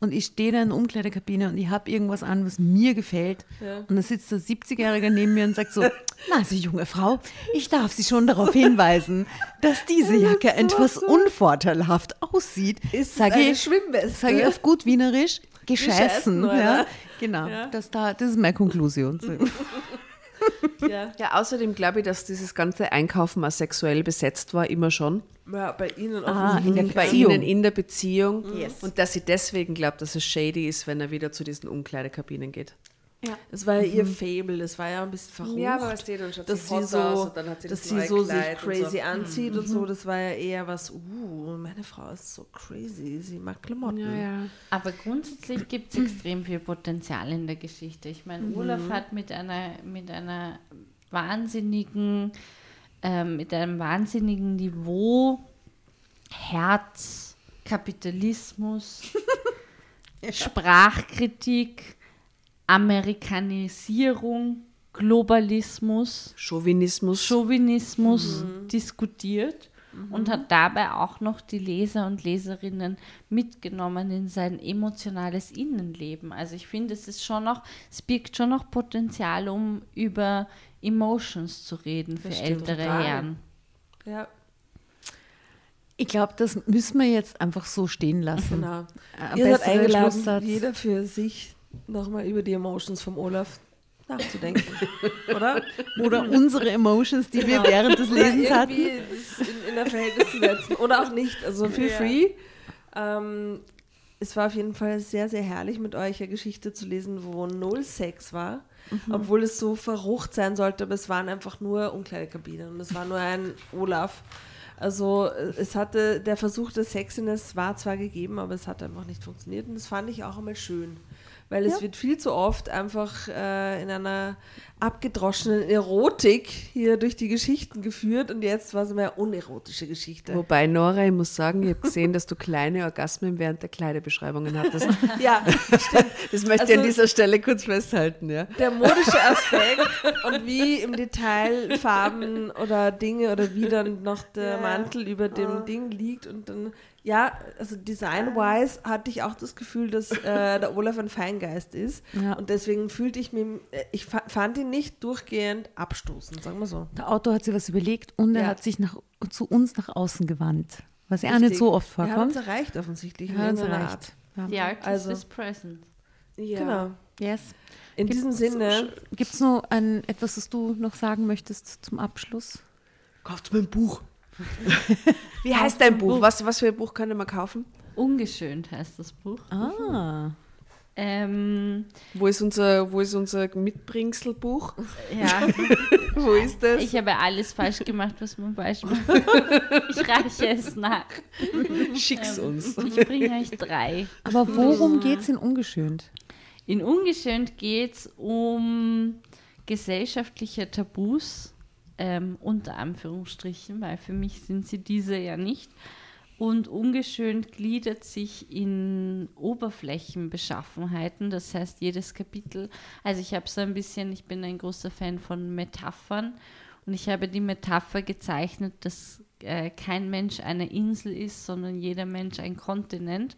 und ich stehe da in der Umkleidekabine und ich habe irgendwas an, was mir gefällt und da sitzt der 70-Jährige neben mir und sagt so, na, Sie junge Frau, ich darf Sie schon darauf hinweisen, dass diese Jacke etwas unvorteilhaft aussieht. Ist sage eine ich, Schwimmweste. sage ich auf gut Wienerisch, Gescheißen? Ja, genau, Ja. Das, da, das ist meine Konklusion. Ja. Ja, außerdem glaube ich, dass dieses ganze Einkaufen auch sexuell besetzt war, immer schon. ja, bei Ihnen Ah, in der offensichtlich. Bei Beziehung. ihnen in der Beziehung. Yes. Und dass sie deswegen glaubt, dass es shady ist, wenn er wieder zu diesen Umkleidekabinen geht. Das war ja ihr Fable, das war ja ein bisschen verrucht. Ja, aber weißt du, dann schaut dass sie so, aus und dann hat sie dass das sie so sich Kleid crazy so. anzieht und so, das war ja eher was, uh, meine Frau ist so crazy, sie mag Klamotten. Aber grundsätzlich gibt es extrem viel Potenzial in der Geschichte. Ich meine, Mhm. Olaf hat mit einer, mit einer wahnsinnigen, ähm, mit einem wahnsinnigen Niveau Herz, Kapitalismus, Sprachkritik, Amerikanisierung, Globalismus, Chauvinismus. Chauvinismus Mhm. diskutiert. und hat dabei auch noch die Leser und Leserinnen mitgenommen in sein emotionales Innenleben. Also ich finde, es ist schon noch, es birgt schon noch Potenzial, um über Emotions zu reden für Das stimmt ältere total. Herren. Ja, Ich glaube, das müssen wir jetzt einfach so stehen lassen. genau. Ein Ihr seid eingeladen, jeder für sich nochmal über die Emotions vom Olaf nachzudenken. Oder? Oder unsere Emotions, die wir während des Lesens Oder hatten. in, in ein Verhältnis zu setzen. Oder auch nicht. Also feel free. Ähm, es war auf jeden Fall sehr, sehr herrlich, mit euch eine Geschichte zu lesen, wo null Sex war. Obwohl es so verrucht sein sollte, aber es waren einfach nur Umkleidekabinen und es war nur ein Olaf. Also äh, es hatte, der Versuch der Sexiness war zwar gegeben, aber es hat einfach nicht funktioniert und das fand ich auch einmal schön. Weil es wird viel zu oft einfach äh, in einer abgedroschenen Erotik hier durch die Geschichten geführt und jetzt war es eine unerotische Geschichte. Wobei, Nora, ich muss sagen, ich habe gesehen, dass du kleine Orgasmen während der Kleiderbeschreibungen hattest. Ja, Das möchte ich Also- an dieser Stelle kurz festhalten, ja. der modische Aspekt und wie im Detail Farben oder Dinge oder wie dann noch der Mantel über dem Ding liegt und dann, ja, also design-wise hatte ich auch das Gefühl, dass äh, der Olaf ein Feingeist ist Ja. und deswegen fühlte ich mich, äh, ich fa fand ihn nicht durchgehend abstoßend, sagen wir so. Der Autor hat sich was überlegt und er Ja. hat sich nach, zu uns nach außen gewandt. Was ja auch nicht so oft Er hat uns vorkommt. erreicht offensichtlich. Er hat uns erreicht. Art. The artist Also- is present. ja. Genau. Yes. In diesem Sinne, Gibt es noch ein, etwas, was du noch sagen möchtest zum Abschluss? Kauft mir ein Buch. Wie heißt dein Buch? Was, was für ein Buch kann man kaufen? Ungeschönt heißt das Buch. Ah. Ähm, Wo ist unser, wo ist unser Mitbringselbuch? ja, Wo ist das? ich habe alles falsch gemacht, was man falsch macht. Ich reiche es nach. Schick's uns. Ich bringe euch drei. Aber worum geht es in Ungeschönt? In Ungeschönt geht es um gesellschaftliche Tabus, ähm, unter Anführungsstrichen, weil für mich sind sie diese ja nicht. Und ungeschönt gliedert sich in Oberflächenbeschaffenheiten, das heißt jedes Kapitel. Also ich habe so ein bisschen, ich bin ein großer Fan von Metaphern und ich habe die Metapher gezeichnet, dass äh, kein Mensch eine Insel ist, sondern jeder Mensch ein Kontinent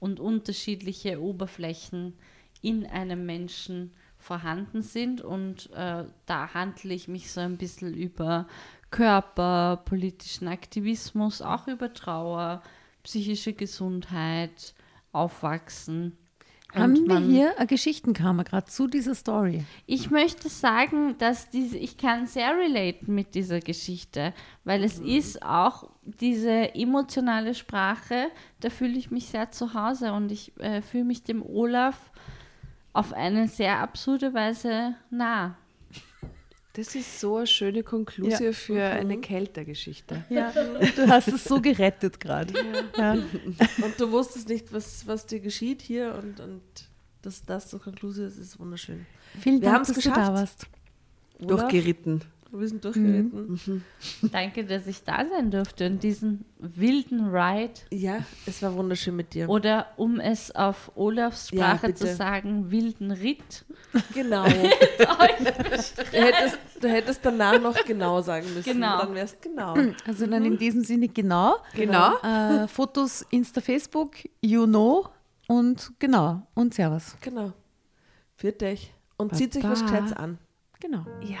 und unterschiedliche Oberflächen in einem Menschen vorhanden sind. Und äh, da handle ich mich so ein bisschen über Körper, politischen Aktivismus, auch über Trauer, psychische Gesundheit, Aufwachsen. Haben Und wir man- hier eine Geschichtenkammer gerade zu dieser Story? ich möchte sagen, dass diese, ich kann sehr relaten mit dieser Geschichte, weil es ist auch diese emotionale Sprache, da fühle ich mich sehr zu Hause und ich äh, fühle mich dem Olaf auf eine sehr absurde Weise nah. Das ist so eine schöne Konklusion Ja. für eine Keltergeschichte. Ja. Du hast es so gerettet gerade. Ja. und du wusstest nicht, was, was dir geschieht hier und, und dass das zur Konklusion ist, ist wunderschön. Vielen Wir Dank, dass du da geschafft. warst. Olaf, Durchgeritten. Wir sind durchgeritten. Danke, dass ich da sein durfte und diesen wilden Ride Ja, es war wunderschön mit dir. oder um es auf Olafs Ja, Sprache zu bitte. sagen, wilden Ritt. Genau. du, hättest, du hättest danach noch genau sagen müssen. Genau. Dann wär's genau. Also dann in diesem Sinne genau. Genau. Äh, Fotos Insta, Facebook, you know und genau und Servus. Genau. Führt euch. Und zieht sich was Baba. Gescheites an. Genau. Ja.